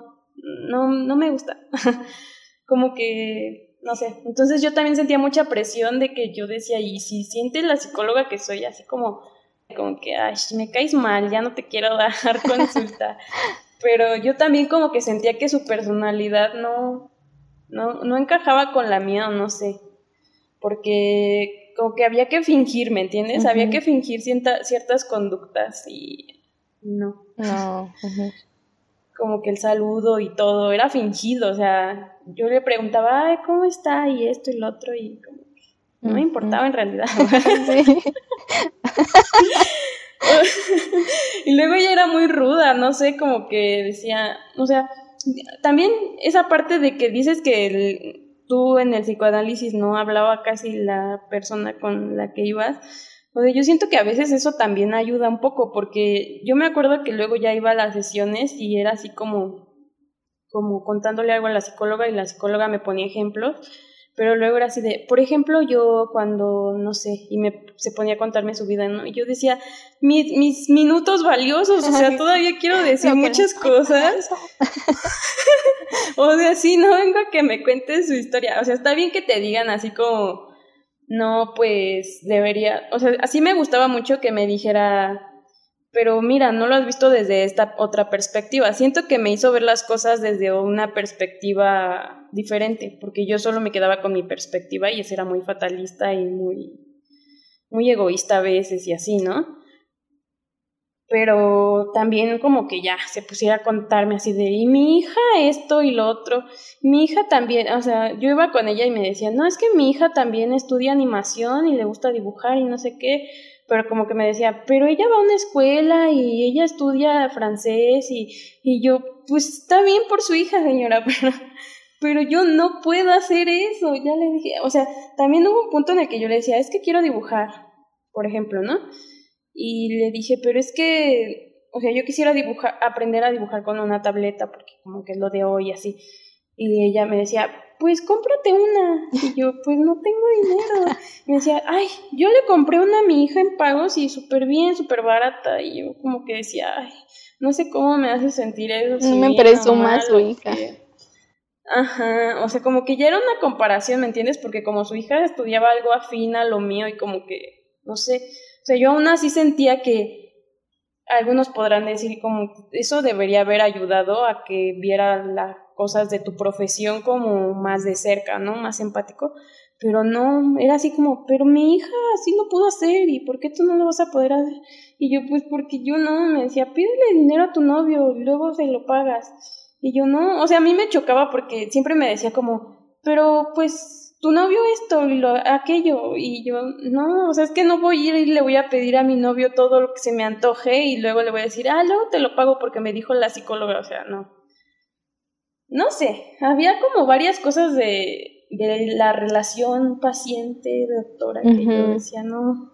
S3: no, no me gusta. como que, no sé. Entonces yo también sentía mucha presión de que yo decía, y si siente la psicóloga que soy así como como que, ay, me caes mal, ya no te quiero dar consulta. Pero yo también como que sentía que su personalidad no, no, no encajaba con la mía, no sé. Porque como que había que fingir, ¿me entiendes? Había que fingir ciertas conductas y no. No. Como que el saludo y todo era fingido, o sea, yo le preguntaba, ay, ¿cómo está? Y esto y lo otro, y como no me importaba en realidad. y luego ella era muy ruda, no sé, como que decía, o sea, también esa parte de que dices que tú en el psicoanálisis no hablaba casi la persona con la que ibas. O sea, yo siento que a veces eso también ayuda un poco, porque yo me acuerdo que luego ya iba a las sesiones y era así como, como contándole algo a la psicóloga y la psicóloga me ponía ejemplos pero luego era así de, por ejemplo, yo cuando, no sé, y me se ponía a contarme su vida, ¿no? Y yo decía, mis minutos valiosos, o sea, todavía quiero decir muchas cosas. o sea, sí, no vengo a que me cuentes su historia. O sea, está bien que te digan así como, no, pues debería, o sea, así me gustaba mucho que me dijera, pero mira, no lo has visto desde esta otra perspectiva. Siento que me hizo ver las cosas desde una perspectiva diferente, porque yo solo me quedaba con mi perspectiva y ese era muy fatalista y muy, muy egoísta a veces y así, ¿no? pero también como que ya se pusiera a contarme así de, y mi hija esto y lo otro, mi hija también, o sea, yo iba con ella y me decía, no, es que mi hija también estudia animación y le gusta dibujar y no sé qué, pero como que me decía, pero ella va a una escuela y ella estudia francés y, y yo, pues está bien por su hija, señora, pero, pero yo no puedo hacer eso, ya le dije, o sea, también hubo un punto en el que yo le decía, es que quiero dibujar, por ejemplo, ¿no? Y le dije, pero es que, o sea, yo quisiera dibujar, aprender a dibujar con una tableta, porque como que es lo de hoy, así. Y ella me decía, pues cómprate una. Y yo, pues no tengo dinero. Y me decía, ay, yo le compré una a mi hija en pagos y súper bien, súper barata. Y yo como que decía, ay, no sé cómo me hace sentir eso.
S2: No me presuma su hija.
S3: Ajá, o sea, como que ya era una comparación, ¿me entiendes? Porque como su hija estudiaba algo afín a lo mío y como que, no sé, o sea, yo aún así sentía que algunos podrán decir como eso debería haber ayudado a que viera las cosas de tu profesión como más de cerca, ¿no? Más empático. Pero no, era así como, pero mi hija así lo pudo hacer y ¿por qué tú no lo vas a poder hacer? Y yo, pues porque yo no, me decía, pídele dinero a tu novio, luego se lo pagas. Y yo no, o sea, a mí me chocaba porque siempre me decía como, pero pues tu novio esto y lo, aquello, y yo, no, o sea, es que no voy a ir y le voy a pedir a mi novio todo lo que se me antoje y luego le voy a decir, ah, luego te lo pago porque me dijo la psicóloga, o sea, no. No sé, había como varias cosas de, de la relación paciente-doctora que yo decía, no,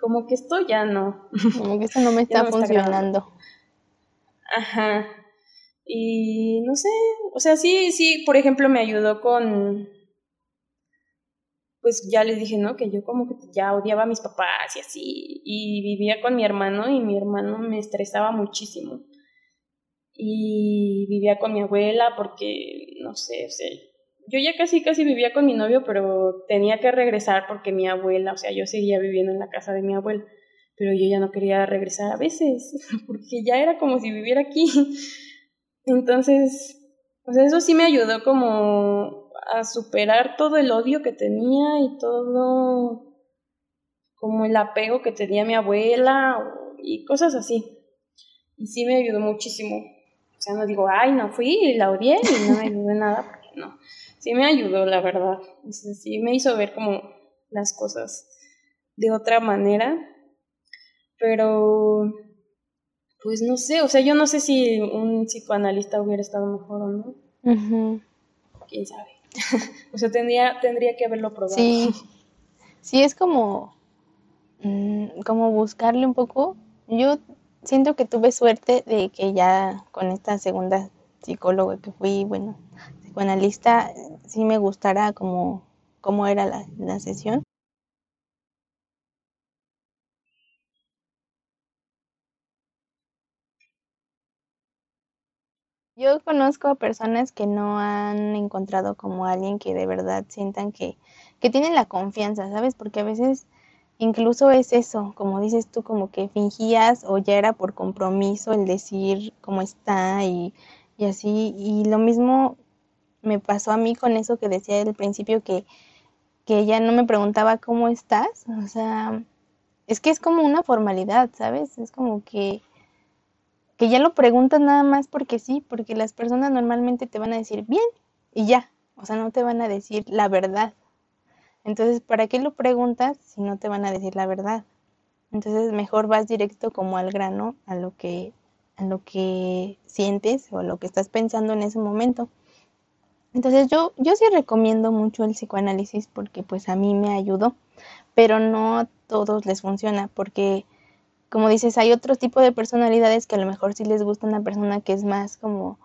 S3: como que esto ya no.
S2: Como que esto no me está funcionando.
S3: Ajá. Y no sé, o sea, sí, sí, por ejemplo, me ayudó con pues ya les dije, ¿no? Que yo como que ya odiaba a mis papás y así, y vivía con mi hermano y mi hermano me estresaba muchísimo. Y vivía con mi abuela porque, no sé, o sea, yo ya casi, casi vivía con mi novio, pero tenía que regresar porque mi abuela, o sea, yo seguía viviendo en la casa de mi abuela, pero yo ya no quería regresar a veces, porque ya era como si viviera aquí. Entonces, pues eso sí me ayudó como a superar todo el odio que tenía y todo como el apego que tenía mi abuela y cosas así. Y sí me ayudó muchísimo. O sea, no digo, ay, no fui y la odié y no me ayudó nada, porque no. Sí me ayudó, la verdad. sí me hizo ver como las cosas de otra manera. Pero, pues no sé, o sea, yo no sé si un psicoanalista hubiera estado mejor o no. Quién sabe. o sea, tendría, tendría que haberlo probado.
S2: Sí, sí es como, mm, como buscarle un poco. Yo siento que tuve suerte de que ya con esta segunda psicóloga que fui, bueno, psicoanalista, sí me gustara como cómo era la, la sesión. Yo conozco a personas que no han encontrado como alguien que de verdad sientan que, que tienen la confianza, ¿sabes? Porque a veces incluso es eso, como dices tú, como que fingías o ya era por compromiso el decir cómo está y, y así. Y lo mismo me pasó a mí con eso que decía al principio que, que ella no me preguntaba cómo estás. O sea, es que es como una formalidad, ¿sabes? Es como que que ya lo preguntas nada más porque sí, porque las personas normalmente te van a decir bien y ya, o sea, no te van a decir la verdad. Entonces, ¿para qué lo preguntas si no te van a decir la verdad? Entonces, mejor vas directo como al grano, a lo que a lo que sientes o a lo que estás pensando en ese momento. Entonces, yo yo sí recomiendo mucho el psicoanálisis porque pues a mí me ayudó, pero no a todos les funciona porque como dices, hay otro tipo de personalidades que a lo mejor sí les gusta una persona que es más como,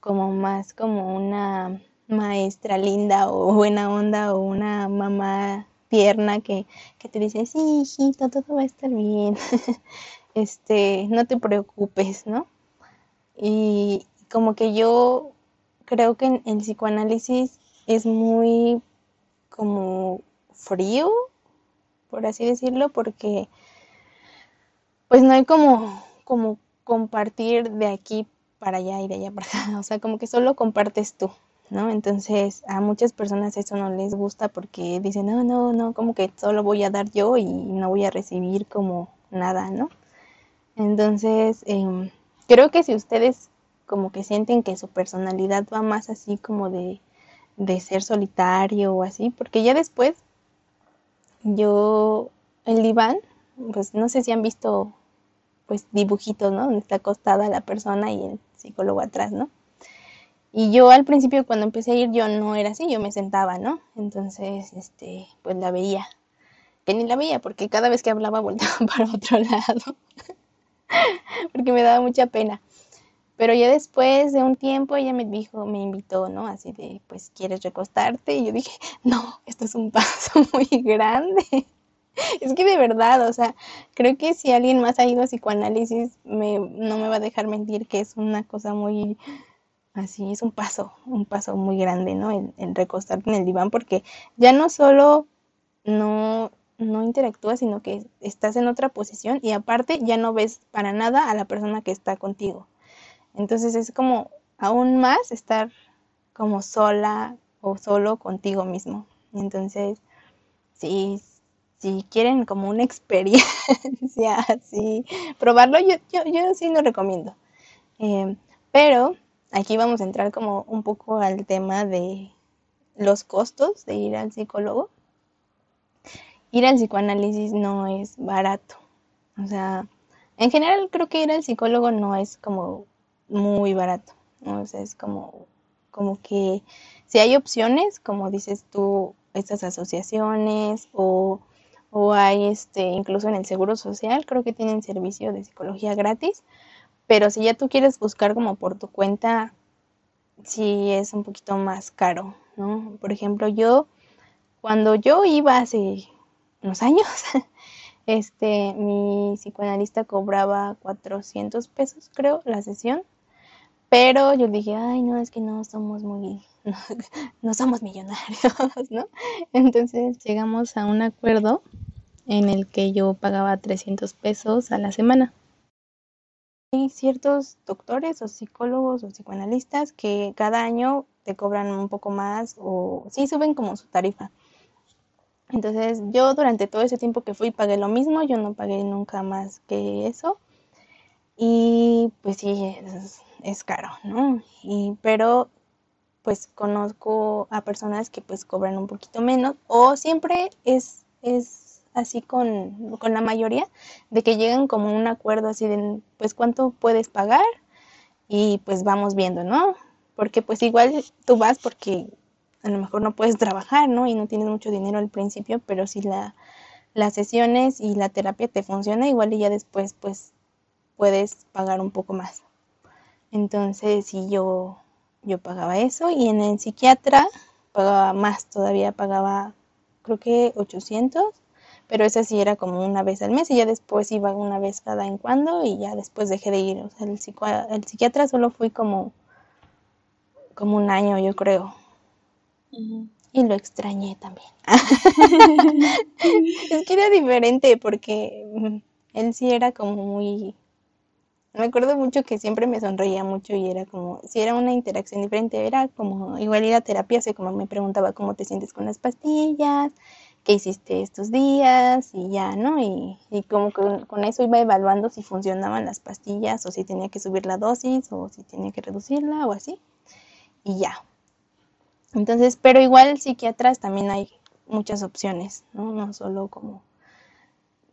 S2: como más como una maestra linda o buena onda o una mamá tierna que, que te dice, sí, hijito, todo va a estar bien. este, no te preocupes, ¿no? Y como que yo creo que en el psicoanálisis es muy como frío, por así decirlo, porque pues no hay como, como compartir de aquí para allá y de allá para acá, o sea, como que solo compartes tú, ¿no? Entonces a muchas personas eso no les gusta porque dicen, no, no, no, como que solo voy a dar yo y no voy a recibir como nada, ¿no? Entonces, em, creo que si ustedes como que sienten que su personalidad va más así como de, de ser solitario o así, porque ya después yo, el diván, pues no sé si han visto pues dibujitos, ¿no? Donde está acostada la persona y el psicólogo atrás, ¿no? Y yo al principio cuando empecé a ir yo no era así, yo me sentaba, ¿no? Entonces, este, pues la veía. Que ni la veía porque cada vez que hablaba voltaba para otro lado. porque me daba mucha pena. Pero ya después de un tiempo ella me dijo, me invitó, ¿no? Así de, pues, ¿quieres recostarte? Y yo dije, no, esto es un paso muy grande. es que de verdad, o sea, creo que si alguien más ha ido a psicoanálisis, me, no me va a dejar mentir que es una cosa muy, así, es un paso, un paso muy grande, ¿no? En, recostarte en el diván, porque ya no solo no, no interactúas, sino que estás en otra posición y aparte ya no ves para nada a la persona que está contigo. Entonces es como aún más estar como sola o solo contigo mismo. Entonces, si, si quieren como una experiencia así, probarlo, yo, yo, yo sí lo recomiendo. Eh, pero aquí vamos a entrar como un poco al tema de los costos de ir al psicólogo. Ir al psicoanálisis no es barato. O sea, en general creo que ir al psicólogo no es como muy barato. O sea, es como, como que si hay opciones, como dices tú, estas asociaciones o, o hay este, incluso en el Seguro Social, creo que tienen servicio de psicología gratis, pero si ya tú quieres buscar como por tu cuenta, sí es un poquito más caro, ¿no? Por ejemplo, yo, cuando yo iba hace unos años, este, mi psicoanalista cobraba 400 pesos, creo, la sesión. Pero yo dije, ay, no, es que no somos muy, no, somos millonarios, ¿no? Entonces llegamos a un acuerdo en el que yo pagaba 300 pesos a la semana. Hay ciertos doctores o psicólogos o psicoanalistas que cada año te cobran un poco más o sí suben como su tarifa. Entonces yo durante todo ese tiempo que fui pagué lo mismo, yo no pagué nunca más que eso. Y pues sí, es, es caro, ¿no? Y, pero pues conozco a personas que pues cobran un poquito menos o siempre es, es así con, con la mayoría de que llegan como un acuerdo así de pues cuánto puedes pagar y pues vamos viendo, ¿no? Porque pues igual tú vas porque a lo mejor no puedes trabajar, ¿no? Y no tienes mucho dinero al principio, pero si la, las sesiones y la terapia te funciona, igual y ya después pues puedes pagar un poco más. Entonces, sí, yo, yo pagaba eso y en el psiquiatra pagaba más, todavía pagaba creo que 800, pero esa sí era como una vez al mes y ya después iba una vez cada en cuando y ya después dejé de ir. O sea, el, el psiquiatra solo fui como, como un año, yo creo. Y lo extrañé también. es que era diferente porque mm, él sí era como muy me acuerdo mucho que siempre me sonreía mucho y era como, si era una interacción diferente, era como igual ir a terapia, así como me preguntaba cómo te sientes con las pastillas, qué hiciste estos días y ya, ¿no? Y, y como que con eso iba evaluando si funcionaban las pastillas o si tenía que subir la dosis o si tenía que reducirla o así. Y ya. Entonces, pero igual psiquiatras también hay muchas opciones, ¿no? No solo como,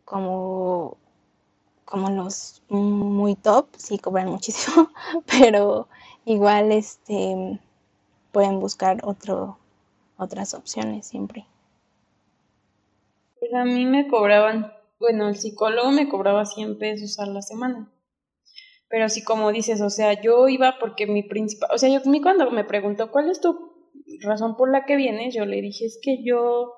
S2: como como los muy top, sí cobran muchísimo, pero igual este pueden buscar otro, otras opciones siempre.
S3: Pues a mí me cobraban, bueno, el psicólogo me cobraba 100 pesos a la semana. Pero sí, como dices, o sea, yo iba porque mi principal, o sea, yo mí cuando me preguntó cuál es tu razón por la que vienes, yo le dije, es que yo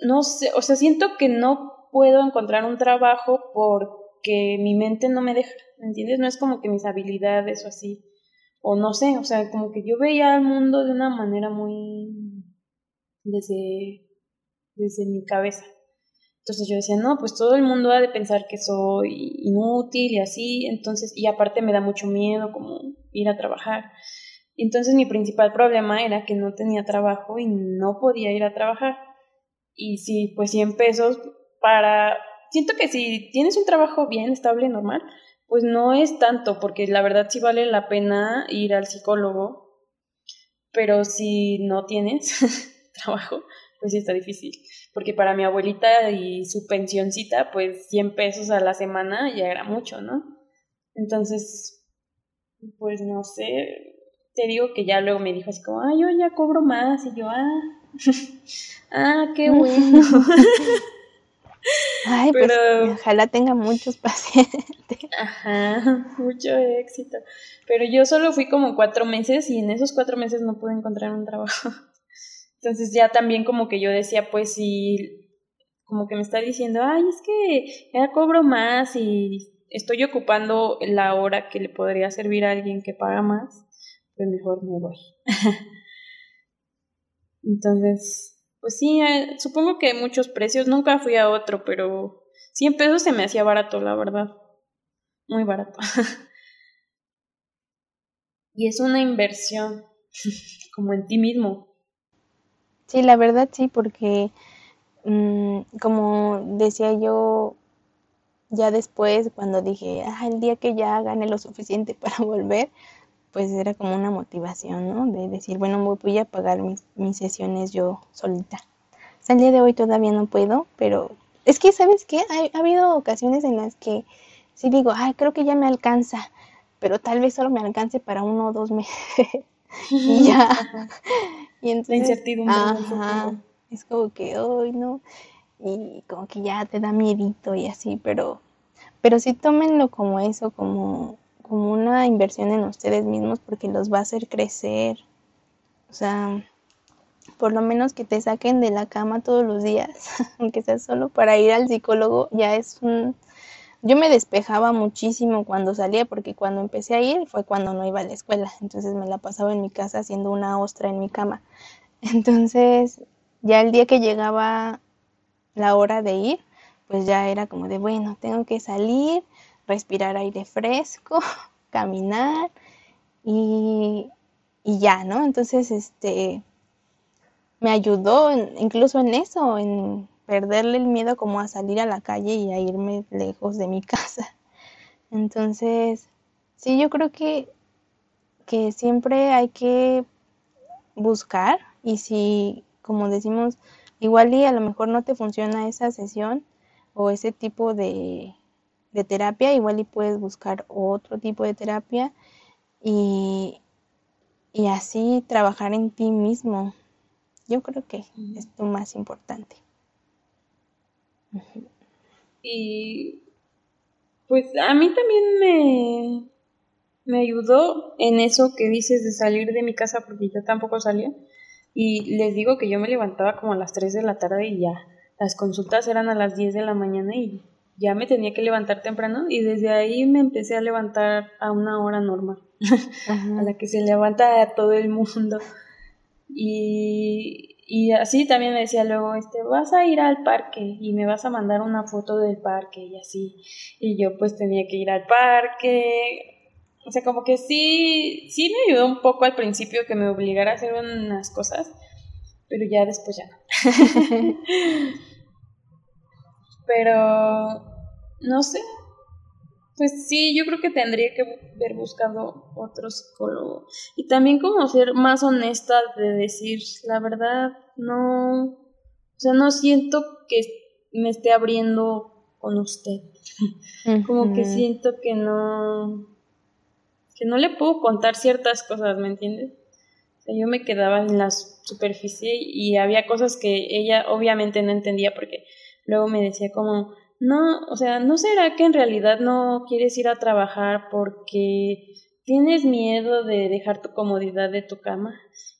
S3: no sé, o sea, siento que no puedo encontrar un trabajo porque mi mente no me deja, ¿me entiendes? No es como que mis habilidades o así, o no sé, o sea, como que yo veía el mundo de una manera muy desde, desde mi cabeza. Entonces yo decía, no, pues todo el mundo ha de pensar que soy inútil y así, entonces, y aparte me da mucho miedo como ir a trabajar. Entonces mi principal problema era que no tenía trabajo y no podía ir a trabajar. Y sí, pues 100 pesos para siento que si tienes un trabajo bien, estable, normal, pues no es tanto, porque la verdad sí vale la pena ir al psicólogo, pero si no tienes trabajo, pues sí está difícil, porque para mi abuelita y su pensioncita, pues 100 pesos a la semana ya era mucho, ¿no? Entonces, pues no sé, te digo que ya luego me dijo así como, ah, yo ya cobro más, y yo, ah, ah, qué bueno.
S2: Ay, pues ojalá tenga muchos pacientes.
S3: Ajá, mucho éxito. Pero yo solo fui como cuatro meses y en esos cuatro meses no pude encontrar un trabajo. Entonces ya también como que yo decía, pues si como que me está diciendo, ay, es que ya cobro más y estoy ocupando la hora que le podría servir a alguien que paga más, pues mejor me voy. Entonces, pues sí, eh, supongo que muchos precios, nunca fui a otro, pero 100 pesos se me hacía barato, la verdad. Muy barato. y es una inversión, como en ti mismo.
S2: Sí, la verdad sí, porque mm, como decía yo ya después, cuando dije, ah, el día que ya gane lo suficiente para volver, pues era como una motivación, ¿no? De decir, bueno, voy a pagar mis, mis sesiones yo solita. Hasta el día de hoy todavía no puedo, pero es que, ¿sabes qué? Ha, habido ocasiones en las que sí digo, ay, creo que ya me alcanza, pero tal vez solo me alcance para uno o dos meses. y ya. y entonces, La incertidumbre. Ajá, es como que, hoy no y como que ya te da miedito y así, pero, pero sí tómenlo como eso, como, como una inversión en ustedes mismos porque los va a hacer crecer. O sea, por lo menos que te saquen de la cama todos los días, aunque sea solo para ir al psicólogo, ya es un... Yo me despejaba muchísimo cuando salía porque cuando empecé a ir fue cuando no iba a la escuela, entonces me la pasaba en mi casa haciendo una ostra en mi cama. Entonces, ya el día que llegaba la hora de ir, pues ya era como de, bueno, tengo que salir, respirar aire fresco, caminar y, y ya, ¿no? Entonces, este, me ayudó incluso en eso, en perderle el miedo como a salir a la calle y a irme lejos de mi casa. Entonces, sí, yo creo que, que siempre hay que buscar y si, como decimos, Igual y a lo mejor no te funciona esa sesión o ese tipo de, terapia, igual y puedes buscar otro tipo de terapia y, y así trabajar en ti mismo. Yo creo que es lo más importante.
S3: Y pues a mí también me, me ayudó en eso que dices de salir de mi casa porque yo tampoco salía. Y les digo que yo me levantaba como a las 3 de la tarde y ya las consultas eran a las 10 de la mañana y ya me tenía que levantar temprano y desde ahí me empecé a levantar a una hora normal, a la que se levanta todo el mundo. Y, y así también me decía luego, este, vas a ir al parque y me vas a mandar una foto del parque y así. Y yo pues tenía que ir al parque, o sea, como que sí, sí me ayudó un poco al principio que me obligara a hacer unas cosas, pero ya después ya no. pero, no sé. Pues sí, yo creo que tendría que haber buscado otro psicólogo. Y también como ser más honesta de decir, la verdad, no, o sea, no siento que me esté abriendo con usted. como que siento que no, que no le puedo contar ciertas cosas, ¿me entiendes? O sea, yo me quedaba en la superficie y había cosas que ella obviamente no entendía porque luego me decía como, no, o sea, ¿no será que en realidad no quieres ir a trabajar porque tienes miedo de dejar tu comodidad de tu cama?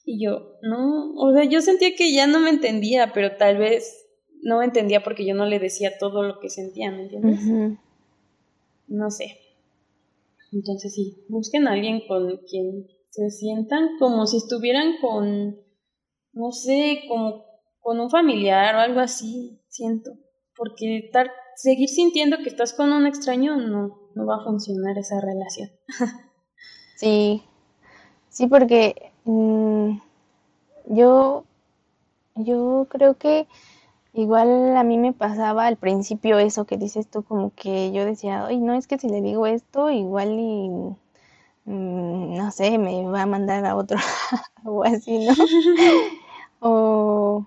S3: Y yo, no, o sea, yo sentía que ya no me entendía, pero tal vez no me entendía porque yo no le decía todo lo que sentía, ¿me entiendes? No sé. Entonces sí, busquen a alguien con quien se sientan como si estuvieran con, no sé, como con un familiar o algo así, siento. Porque estar, seguir sintiendo que estás con un extraño no, no va a funcionar esa relación.
S2: sí, sí, porque mm, yo, yo creo que Igual a mí me pasaba al principio eso que dices tú, como que yo decía, ay, no es que si le digo esto, igual y mm, no sé, me va a mandar a otro o así, ¿no? o,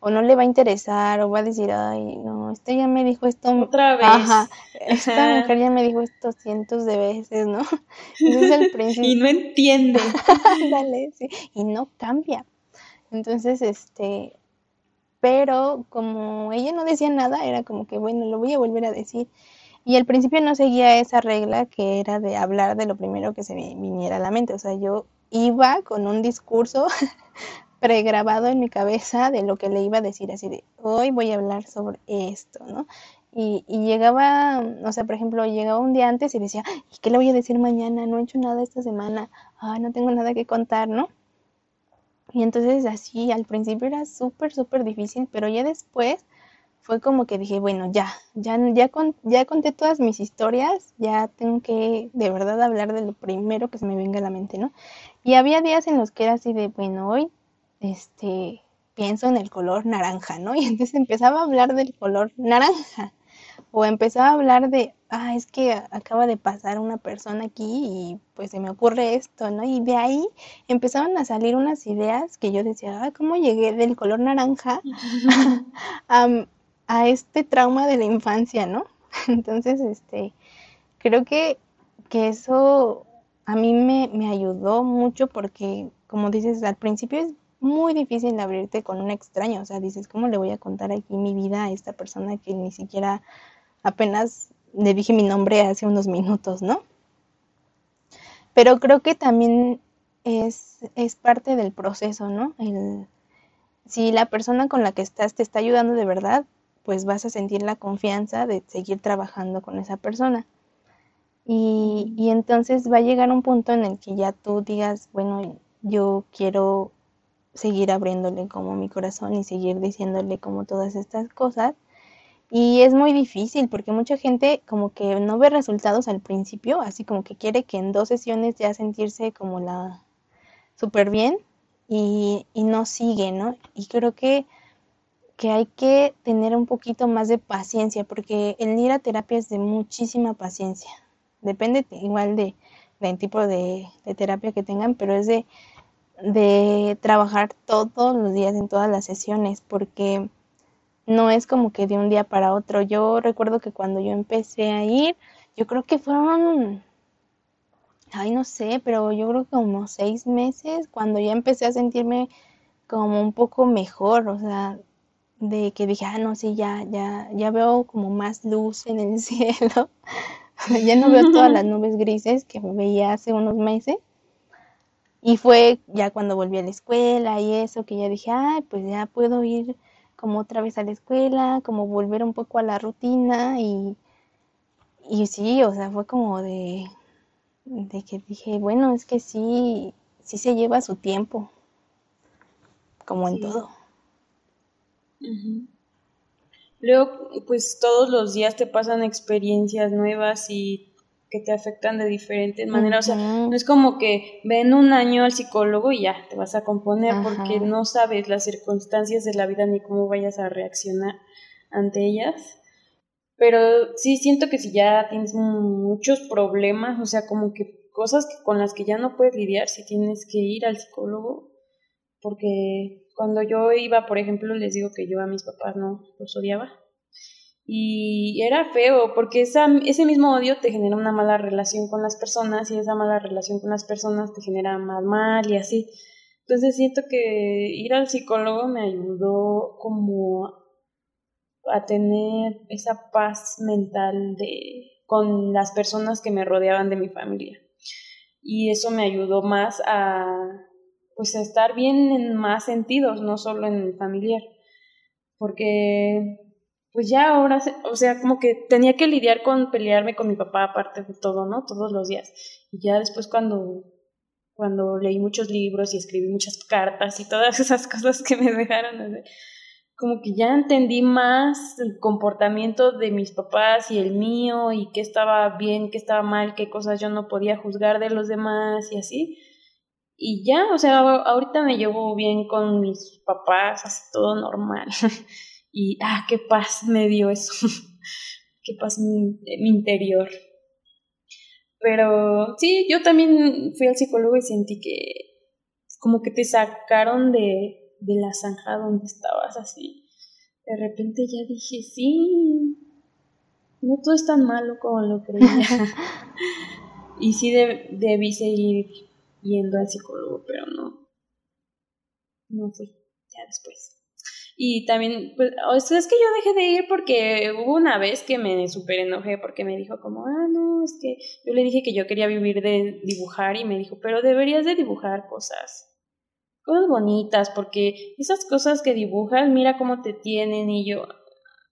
S2: o no le va a interesar, o va a decir, ay, no, este ya me dijo esto.
S3: Otra vez.
S2: Ajá, esta mujer ya me dijo esto cientos de veces, ¿no? Entonces al principio.
S3: y no entiende.
S2: Dale, sí, y no cambia. Entonces, este, pero como ella no decía nada, era como que, bueno, lo voy a volver a decir. Y al principio no seguía esa regla que era de hablar de lo primero que se me viniera a la mente. O sea, yo iba con un discurso pregrabado en mi cabeza de lo que le iba a decir, así de, hoy voy a hablar sobre esto, ¿no? Y, y llegaba, o sea, por ejemplo, llegaba un día antes y decía, ¿y qué le voy a decir mañana? No he hecho nada esta semana, ah, no tengo nada que contar, ¿no? Y entonces así al principio era súper, súper difícil, pero ya después fue como que dije, bueno, ya, ya, ya, ya conté todas mis historias, ya tengo que de verdad hablar de lo primero que se me venga a la mente, ¿no? Y había días en los que era así de, bueno, hoy, este, pienso en el color naranja, ¿no? Y entonces empezaba a hablar del color naranja. O empezaba a hablar de, ah, es que acaba de pasar una persona aquí y pues se me ocurre esto, ¿no? Y de ahí empezaban a salir unas ideas que yo decía, ah, ¿cómo llegué del color naranja a, a este trauma de la infancia, ¿no? Entonces, este, creo que, que eso a mí me, me ayudó mucho porque, como dices, al principio es muy difícil abrirte con un extraño, o sea, dices, ¿cómo le voy a contar aquí mi vida a esta persona que ni siquiera apenas le dije mi nombre hace unos minutos, ¿no? Pero creo que también es, es parte del proceso, ¿no? El, si la persona con la que estás te está ayudando de verdad, pues vas a sentir la confianza de seguir trabajando con esa persona. Y, y entonces va a llegar un punto en el que ya tú digas, bueno, yo quiero seguir abriéndole como mi corazón y seguir diciéndole como todas estas cosas. Y es muy difícil porque mucha gente como que no ve resultados al principio, así como que quiere que en dos sesiones ya sentirse como la súper bien y, y, no sigue, ¿no? Y creo que, que hay que tener un poquito más de paciencia porque el ir a terapia es de muchísima paciencia. Depende igual de, del tipo de, de terapia que tengan, pero es de de trabajar todos los días en todas las sesiones porque no es como que de un día para otro. Yo recuerdo que cuando yo empecé a ir, yo creo que fueron, ay no sé, pero yo creo que como seis meses cuando ya empecé a sentirme como un poco mejor, o sea, de que dije, ah, no, sí, ya, ya, ya veo como más luz en el cielo, ya no veo todas las nubes grises que veía hace unos meses. Y fue ya cuando volví a la escuela y eso, que ya dije, ay, pues ya puedo ir como otra vez a la escuela, como volver un poco a la rutina y, y sí, o sea, fue como de, de que dije, bueno, es que sí, sí se lleva su tiempo, como en todo.
S3: Luego, pues todos los días te pasan experiencias nuevas y que te afectan de diferentes maneras. O sea, no es como que ven un año al psicólogo y ya te vas a componer porque no sabes las circunstancias de la vida ni cómo vayas a reaccionar ante ellas. Pero sí siento que si ya tienes muchos problemas, o sea, como que cosas que- con las que ya no puedes lidiar, si tienes que ir al psicólogo, porque cuando yo iba, por ejemplo, les digo que yo a mis papás no los odiaba. Y era feo, porque esa, ese mismo odio te genera una mala relación con las personas y esa mala relación con las personas te genera más mal y así. Entonces siento que ir al psicólogo me ayudó como a tener esa paz mental de con las personas que me rodeaban de mi familia. Y eso me ayudó más a pues a estar bien en más sentidos, no solo en el familiar. Porque pues ya ahora, o sea, como que tenía que lidiar con pelearme con mi papá aparte de todo, ¿no? Todos los días. Y ya después cuando cuando leí muchos libros y escribí muchas cartas y todas esas cosas que me dejaron como que ya entendí más el comportamiento de mis papás y el mío y qué estaba bien, qué estaba mal, qué cosas yo no podía juzgar de los demás y así. Y ya, o sea, ahorita me llevo bien con mis papás, así todo normal. Y, ah, qué paz me dio eso, qué paz en mi interior. Pero sí, yo también fui al psicólogo y sentí que como que te sacaron de, de la zanja donde estabas así. De repente ya dije, sí, no todo es tan malo como lo creía. y sí debí seguir yendo al psicólogo, pero no, no fui, ya después. Y también, pues, o sea, es que yo dejé de ir porque hubo una vez que me súper enojé porque me dijo como, ah, no, es que yo le dije que yo quería vivir de dibujar y me dijo, pero deberías de dibujar cosas, cosas bonitas, porque esas cosas que dibujas, mira cómo te tienen y yo,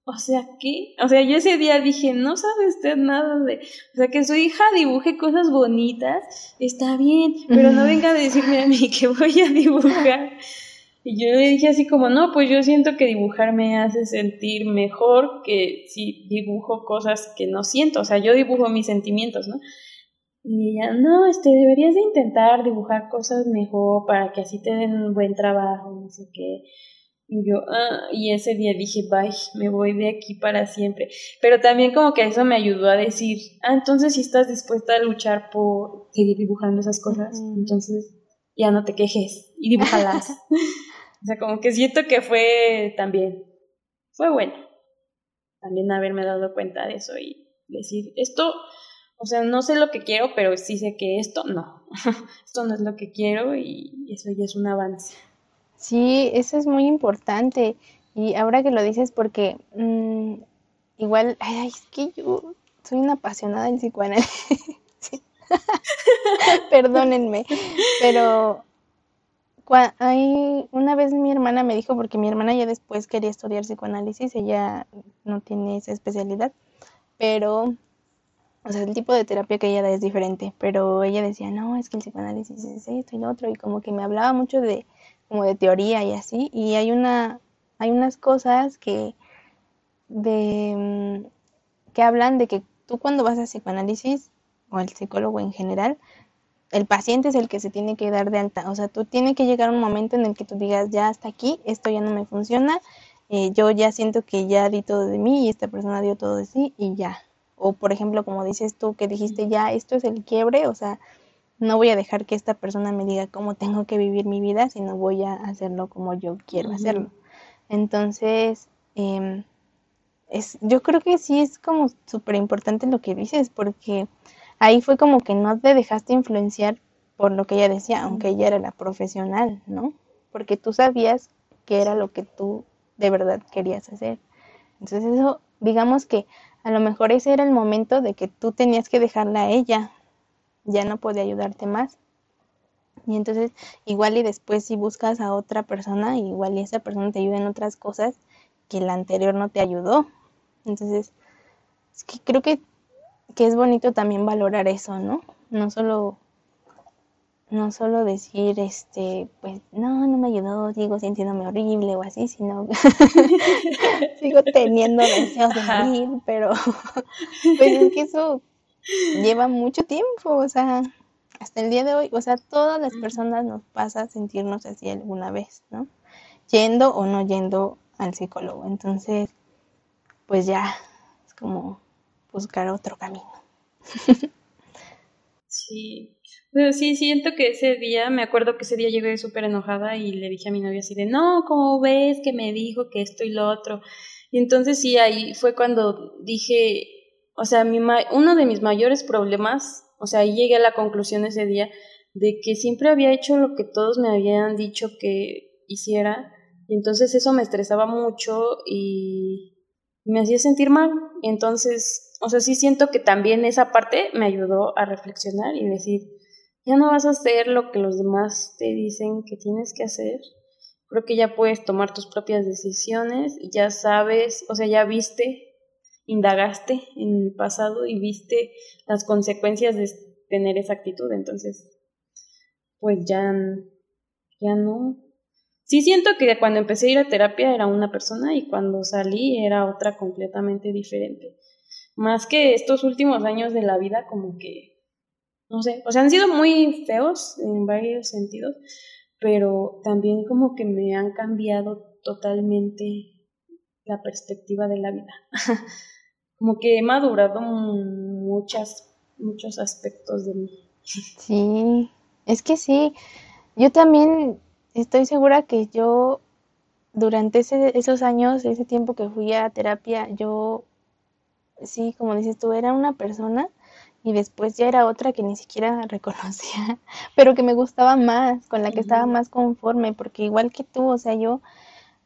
S3: o sea, ¿qué? O sea, yo ese día dije, no sabe usted nada de... O sea, que su hija dibuje cosas bonitas, está bien, pero no venga a decirme a mí que voy a dibujar. Y yo le dije así como, no, pues yo siento que dibujar me hace sentir mejor que si dibujo cosas que no siento, o sea, yo dibujo mis sentimientos, ¿no? Y ella, no, este, deberías de intentar dibujar cosas mejor para que así te den un buen trabajo, no sé qué. Y yo, ah, y ese día dije, bye, me voy de aquí para siempre. Pero también como que eso me ayudó a decir, ah, entonces si estás dispuesta a luchar por seguir dibujando esas cosas, entonces ya no te quejes y dibujalas. O sea, como que siento que fue también, fue bueno. También haberme dado cuenta de eso y decir, esto, o sea, no sé lo que quiero, pero sí sé que esto no. esto no es lo que quiero y eso ya es un avance.
S2: Sí, eso es muy importante. Y ahora que lo dices, porque mm, igual, ay, es que yo soy una apasionada del psicoanálisis. Perdónenme, pero hay, una vez mi hermana me dijo, porque mi hermana ya después quería estudiar psicoanálisis, ella no tiene esa especialidad, pero, o sea, el tipo de terapia que ella da es diferente, pero ella decía, no, es que el psicoanálisis es esto y lo otro, y como que me hablaba mucho de, como de teoría y así, y hay una, hay unas cosas que, de, mm, que hablan de que tú cuando vas a psicoanálisis, o al psicólogo en general, el paciente es el que se tiene que dar de alta. O sea, tú tienes que llegar a un momento en el que tú digas, ya hasta aquí, esto ya no me funciona, eh, yo ya siento que ya di todo de mí y esta persona dio todo de sí y ya. O por ejemplo, como dices tú, que dijiste, ya, esto es el quiebre, o sea, no voy a dejar que esta persona me diga cómo tengo que vivir mi vida, sino voy a hacerlo como yo quiero hacerlo. Entonces, eh, es, yo creo que sí es como súper importante lo que dices, porque ahí fue como que no te dejaste influenciar por lo que ella decía, aunque ella era la profesional, ¿no? Porque tú sabías que era lo que tú de verdad querías hacer. Entonces eso, digamos que a lo mejor ese era el momento de que tú tenías que dejarla a ella, ya no podía ayudarte más. Y entonces igual y después si buscas a otra persona, igual y esa persona te ayuda en otras cosas que la anterior no te ayudó. Entonces, es que creo que que es bonito también valorar eso, ¿no? No solo no solo decir este pues no no me ayudó sigo sintiéndome horrible o así sino sigo teniendo deseos de morir pero pues es que eso lleva mucho tiempo o sea hasta el día de hoy o sea todas las personas nos pasa sentirnos así alguna vez no yendo o no yendo al psicólogo. Entonces pues ya es como buscar otro camino.
S3: sí, pero sí, siento que ese día, me acuerdo que ese día llegué súper enojada y le dije a mi novia así de, no, ¿cómo ves que me dijo que esto y lo otro? Y entonces sí, ahí fue cuando dije, o sea, mi uno de mis mayores problemas, o sea, ahí llegué a la conclusión ese día de que siempre había hecho lo que todos me habían dicho que hiciera, y entonces eso me estresaba mucho y me hacía sentir mal. Entonces o sea, sí siento que también esa parte me ayudó a reflexionar y decir, ya no vas a hacer lo que los demás te dicen que tienes que hacer. Creo que ya puedes tomar tus propias decisiones, ya sabes, o sea, ya viste, indagaste en el pasado y viste las consecuencias de tener esa actitud, entonces, pues ya, ya no. Sí siento que cuando empecé a ir a terapia era una persona y cuando salí era otra completamente diferente más que estos últimos años de la vida como que, no sé, o sea, han sido muy feos en varios sentidos, pero también como que me han cambiado totalmente la perspectiva de la vida. Como que he madurado muchas, muchos aspectos de mí.
S2: Sí, es que sí, yo también estoy segura que yo durante ese, esos años, ese tiempo que fui a terapia, yo, sí, como dices tú, era una persona y después ya era otra que ni siquiera reconocía, pero que me gustaba más, con la que estaba más conforme, porque igual que tú, o sea, yo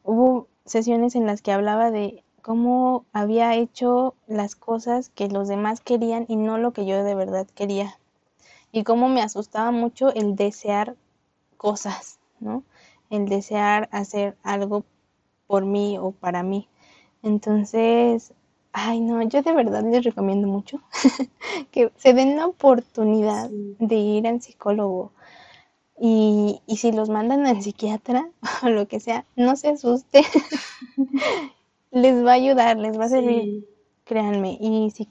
S2: hubo sesiones en las que hablaba de cómo había hecho las cosas que los demás querían y no lo que yo de verdad quería. Y cómo me asustaba mucho el desear cosas, ¿no? El desear hacer algo por mí o para mí. Entonces, Ay, no, yo de verdad les recomiendo mucho que se den la oportunidad de ir al psicólogo. Y, y, si los mandan al psiquiatra o lo que sea, no se asuste. les va a ayudar, les va a servir, créanme. Y si,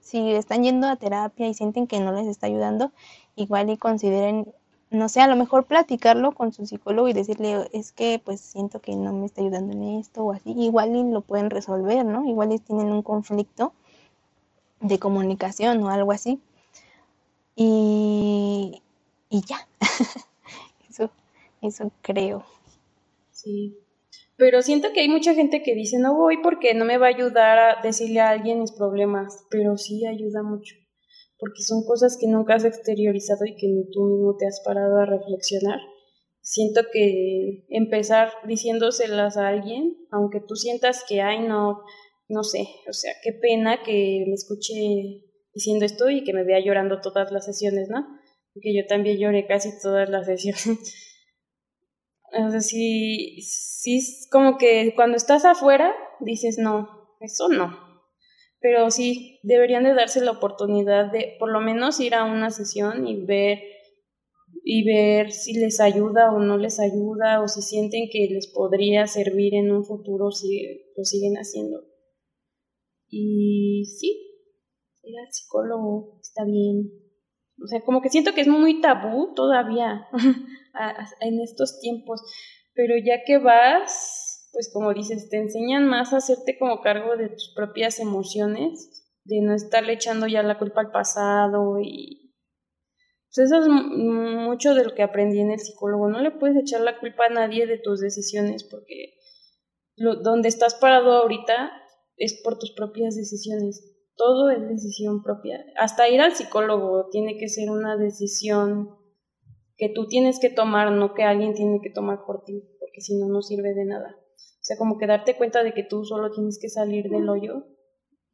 S2: si están yendo a terapia y sienten que no les está ayudando, igual y consideren no sé, a lo mejor platicarlo con su psicólogo y decirle, es que pues siento que no me está ayudando en esto o así, igual y lo pueden resolver, ¿no? Igual tienen un conflicto de comunicación o algo así. Y, y ya, eso, eso creo.
S3: Sí, pero siento que hay mucha gente que dice, no voy porque no me va a ayudar a decirle a alguien mis problemas, pero sí ayuda mucho porque son cosas que nunca has exteriorizado y que ni tú mismo te has parado a reflexionar. Siento que empezar diciéndoselas a alguien, aunque tú sientas que, ay, no, no sé, o sea, qué pena que me escuche diciendo esto y que me vea llorando todas las sesiones, ¿no? Porque yo también lloré casi todas las sesiones. o sea, sí, sí, como que cuando estás afuera dices, no, eso no, pero sí deberían de darse la oportunidad de por lo menos ir a una sesión y ver y ver si les ayuda o no les ayuda o si sienten que les podría servir en un futuro si lo siguen haciendo. Y sí, ir al psicólogo está bien. O sea, como que siento que es muy tabú todavía en estos tiempos, pero ya que vas, pues como dices, te enseñan más a hacerte como cargo de tus propias emociones, de no estarle echando ya la culpa al pasado y pues eso es mucho de lo que aprendí en el psicólogo, no le puedes echar la culpa a nadie de tus decisiones porque lo, donde estás parado ahorita es por tus propias decisiones, todo es decisión propia, hasta ir al psicólogo tiene que ser una decisión que tú tienes que tomar, no que alguien tiene que tomar por ti, porque si no, no sirve de nada. O sea, como que darte cuenta de que tú solo tienes que salir del hoyo,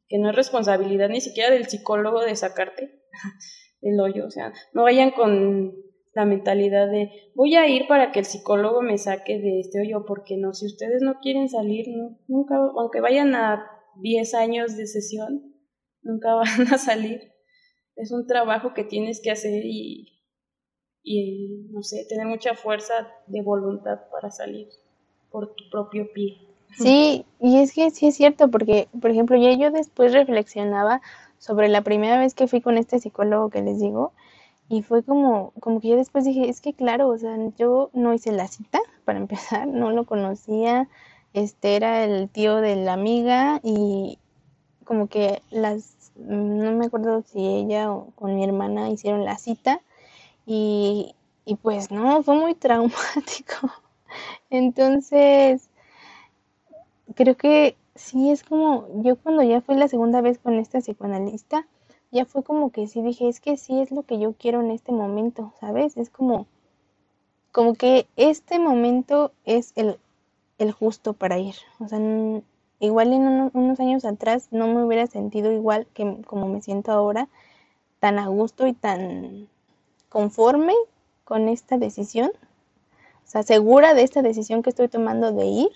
S3: que no es responsabilidad ni siquiera del psicólogo de sacarte del hoyo. O sea, no vayan con la mentalidad de voy a ir para que el psicólogo me saque de este hoyo, porque no, si ustedes no quieren salir, no, nunca, aunque vayan a 10 años de sesión, nunca van a salir. Es un trabajo que tienes que hacer y, y no sé, tener mucha fuerza de voluntad para salir por tu propio pie.
S2: Sí, y es que sí es cierto, porque, por ejemplo, ya yo después reflexionaba sobre la primera vez que fui con este psicólogo que les digo, y fue como, como que yo después dije, es que claro, o sea, yo no hice la cita, para empezar, no lo conocía, este era el tío de la amiga, y como que las, no me acuerdo si ella o con mi hermana hicieron la cita, y, y pues no, fue muy traumático entonces, creo que sí es como, yo cuando ya fui la segunda vez con esta psicoanalista, ya fue como que sí dije, es que sí es lo que yo quiero en este momento, ¿sabes? Es como, como que este momento es el, el justo para ir. O sea, igual en unos años atrás no me hubiera sentido igual que como me siento ahora, tan a gusto y tan conforme con esta decisión o sea, segura de esta decisión que estoy tomando de ir.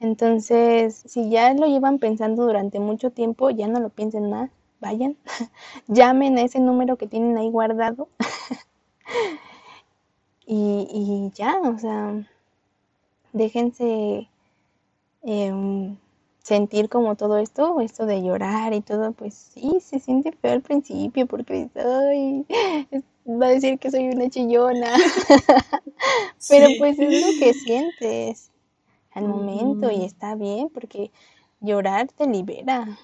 S2: Entonces, si ya lo llevan pensando durante mucho tiempo, ya no lo piensen más, vayan, llamen a ese número que tienen ahí guardado. y, ya, o sea, déjense em, sentir como todo esto, esto de llorar y todo, pues sí, se siente feo al principio porque ay, va a decir que soy una chillona. Pero pues es lo que sientes. al momento y está bien porque llorar te libera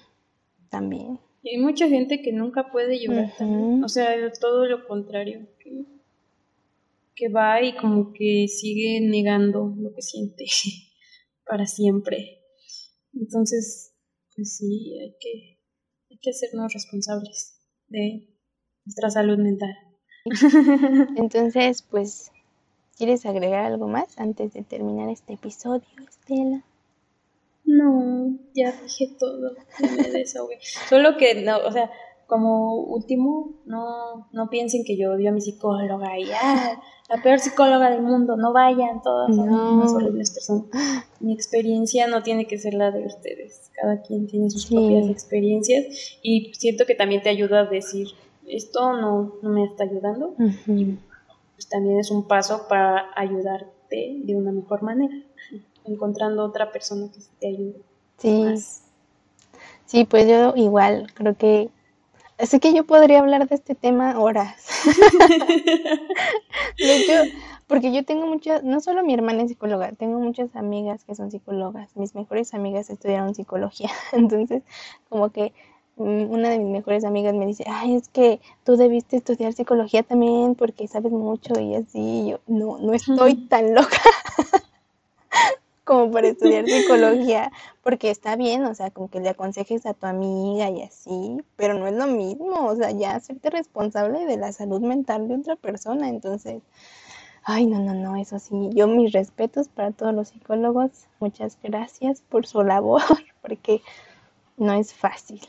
S2: también.
S3: Y hay mucha gente que nunca puede llorar también. O sea, todo lo contrario. Que, que va y como que sigue negando lo que siente para siempre. Entonces, pues sí, hay que, hay que hacernos responsables de nuestra salud mental.
S2: Entonces, pues, ¿quieres agregar algo más antes de terminar este episodio, Estela?
S3: No, ya dije todo, ya me desahogué. Solo que, no, o sea, como último, no, no piensen que yo odio a mi psicóloga y ah, la peor psicóloga del mundo, no vayan, todas son
S2: No.
S3: unas horribles personas. Mi experiencia no tiene que ser la de ustedes, cada quien tiene sus
S2: Sí.
S3: propias experiencias y siento que también te ayuda a decir, esto no, no me está ayudando,
S2: Ujú.
S3: pues también es un paso para ayudarte de una mejor manera, encontrando otra persona que te ayude
S2: Sí,
S3: más.
S2: sí, pues yo igual creo que así que yo podría hablar de este tema horas. De hecho, porque yo tengo muchas, no solo mi hermana es psicóloga, tengo muchas amigas que son psicólogas. Mis mejores amigas estudiaron psicología, entonces como que una de mis mejores amigas me dice, ay, es que tú debiste estudiar psicología también porque sabes mucho y así. Y yo, no, no estoy tan loca como para estudiar psicología, porque está bien, o sea, como que le aconsejes a tu amiga y así, pero no es lo mismo, o sea, ya hacerte responsable de la salud mental de otra persona, entonces, ay, no, no, no, eso sí, yo mis respetos para todos los psicólogos, muchas gracias por su labor, porque no es fácil,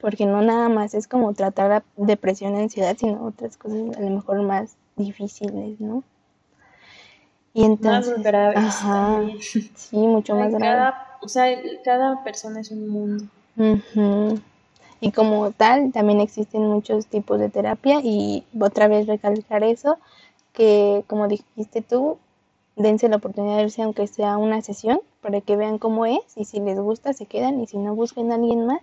S2: porque no nada más es como tratar la depresión, ansiedad, sino otras cosas a lo mejor más difíciles, ¿no? Y entonces,
S3: más graves
S2: ajá, sí, mucho más grave.
S3: cada, o sea, cada persona es un mundo.
S2: Y como tal, también existen muchos tipos de terapia y otra vez recalcar eso, que como dijiste tú, dense la oportunidad de irse aunque sea una sesión para que vean cómo es y si les gusta se quedan y si no busquen a alguien más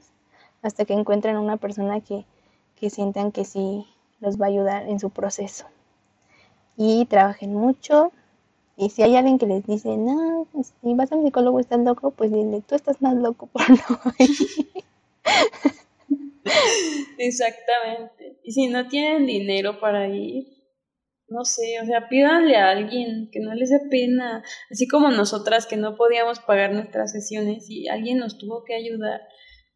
S2: hasta que encuentren una persona que, que sientan que sí los va a ayudar en su proceso. Y trabajen mucho. Y si hay alguien que les dice, no, pues, si vas a un psicólogo estás loco, pues dile, tú estás más loco por no ir".
S3: Exactamente. Y si no tienen dinero para ir, no sé, o sea, pídanle a alguien que no les dé pena, así como nosotras que no podíamos pagar nuestras sesiones y alguien nos tuvo que ayudar.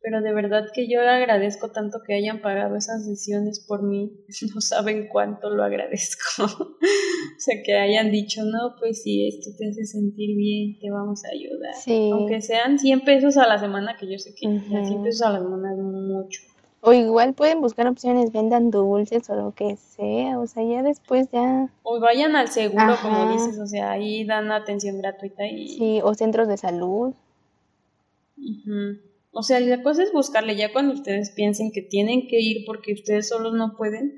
S3: Pero de verdad que yo agradezco tanto que hayan pagado esas sesiones por mí. No saben cuánto lo agradezco. o sea, que hayan dicho, no, pues si esto te hace sentir bien, te vamos a ayudar.
S2: Sí.
S3: Aunque sean 100 pesos a la semana, que yo sé que ya 100
S2: Ujú.
S3: pesos a la semana es mucho.
S2: O igual pueden buscar opciones, vendan dulces o lo que sea, o sea, ya después ya,
S3: O vayan al seguro, como dices, o sea, ahí dan atención gratuita y...
S2: sí, o centros de salud.
S3: Ujú. O sea, la cosa es buscarle, ya cuando ustedes piensen que tienen que ir porque ustedes solos no pueden,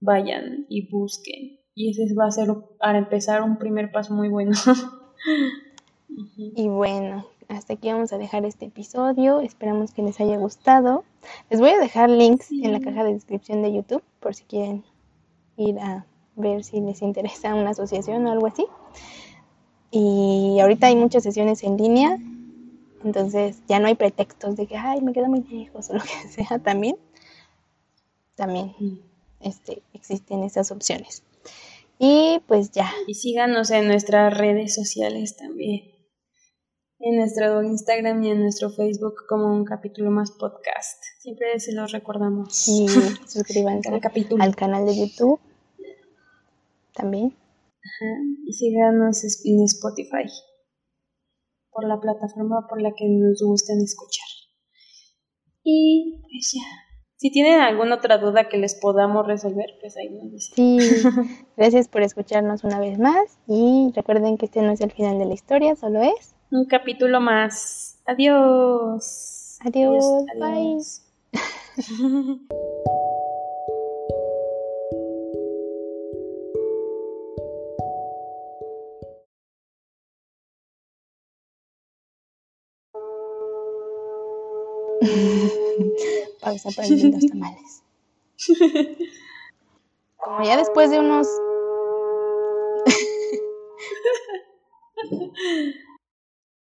S3: vayan y busquen. Y ese va a ser, para empezar, un primer paso muy bueno.
S2: Y bueno, hasta aquí vamos a dejar este episodio. Esperamos que les haya gustado. Les voy a dejar links en la
S3: Sí.
S2: caja de descripción de YouTube por si quieren ir a ver si les interesa una asociación o algo así. Y ahorita hay muchas sesiones en línea, entonces ya no hay pretextos de que, ay, me queda muy lejos o lo que sea también. También este, existen esas opciones. Y pues ya,
S3: Y síganos en nuestras redes sociales también. En nuestro Instagram y en nuestro Facebook como un capítulo más podcast. Siempre se los recordamos.
S2: y suscríbanse
S3: capítulo.
S2: al canal de YouTube también.
S3: Ajá, Y síganos en Spotify. Por la plataforma por la que nos gusten escuchar. Y pues ya. Si tienen alguna otra duda que les podamos resolver, pues ahí nos dicen.
S2: Sí, gracias por escucharnos una vez más y recuerden que este no es el final de la historia, solo es.
S3: Un capítulo más. Adiós.
S2: Adiós,
S3: adiós.
S2: para que los tamales. Como ya después de unos...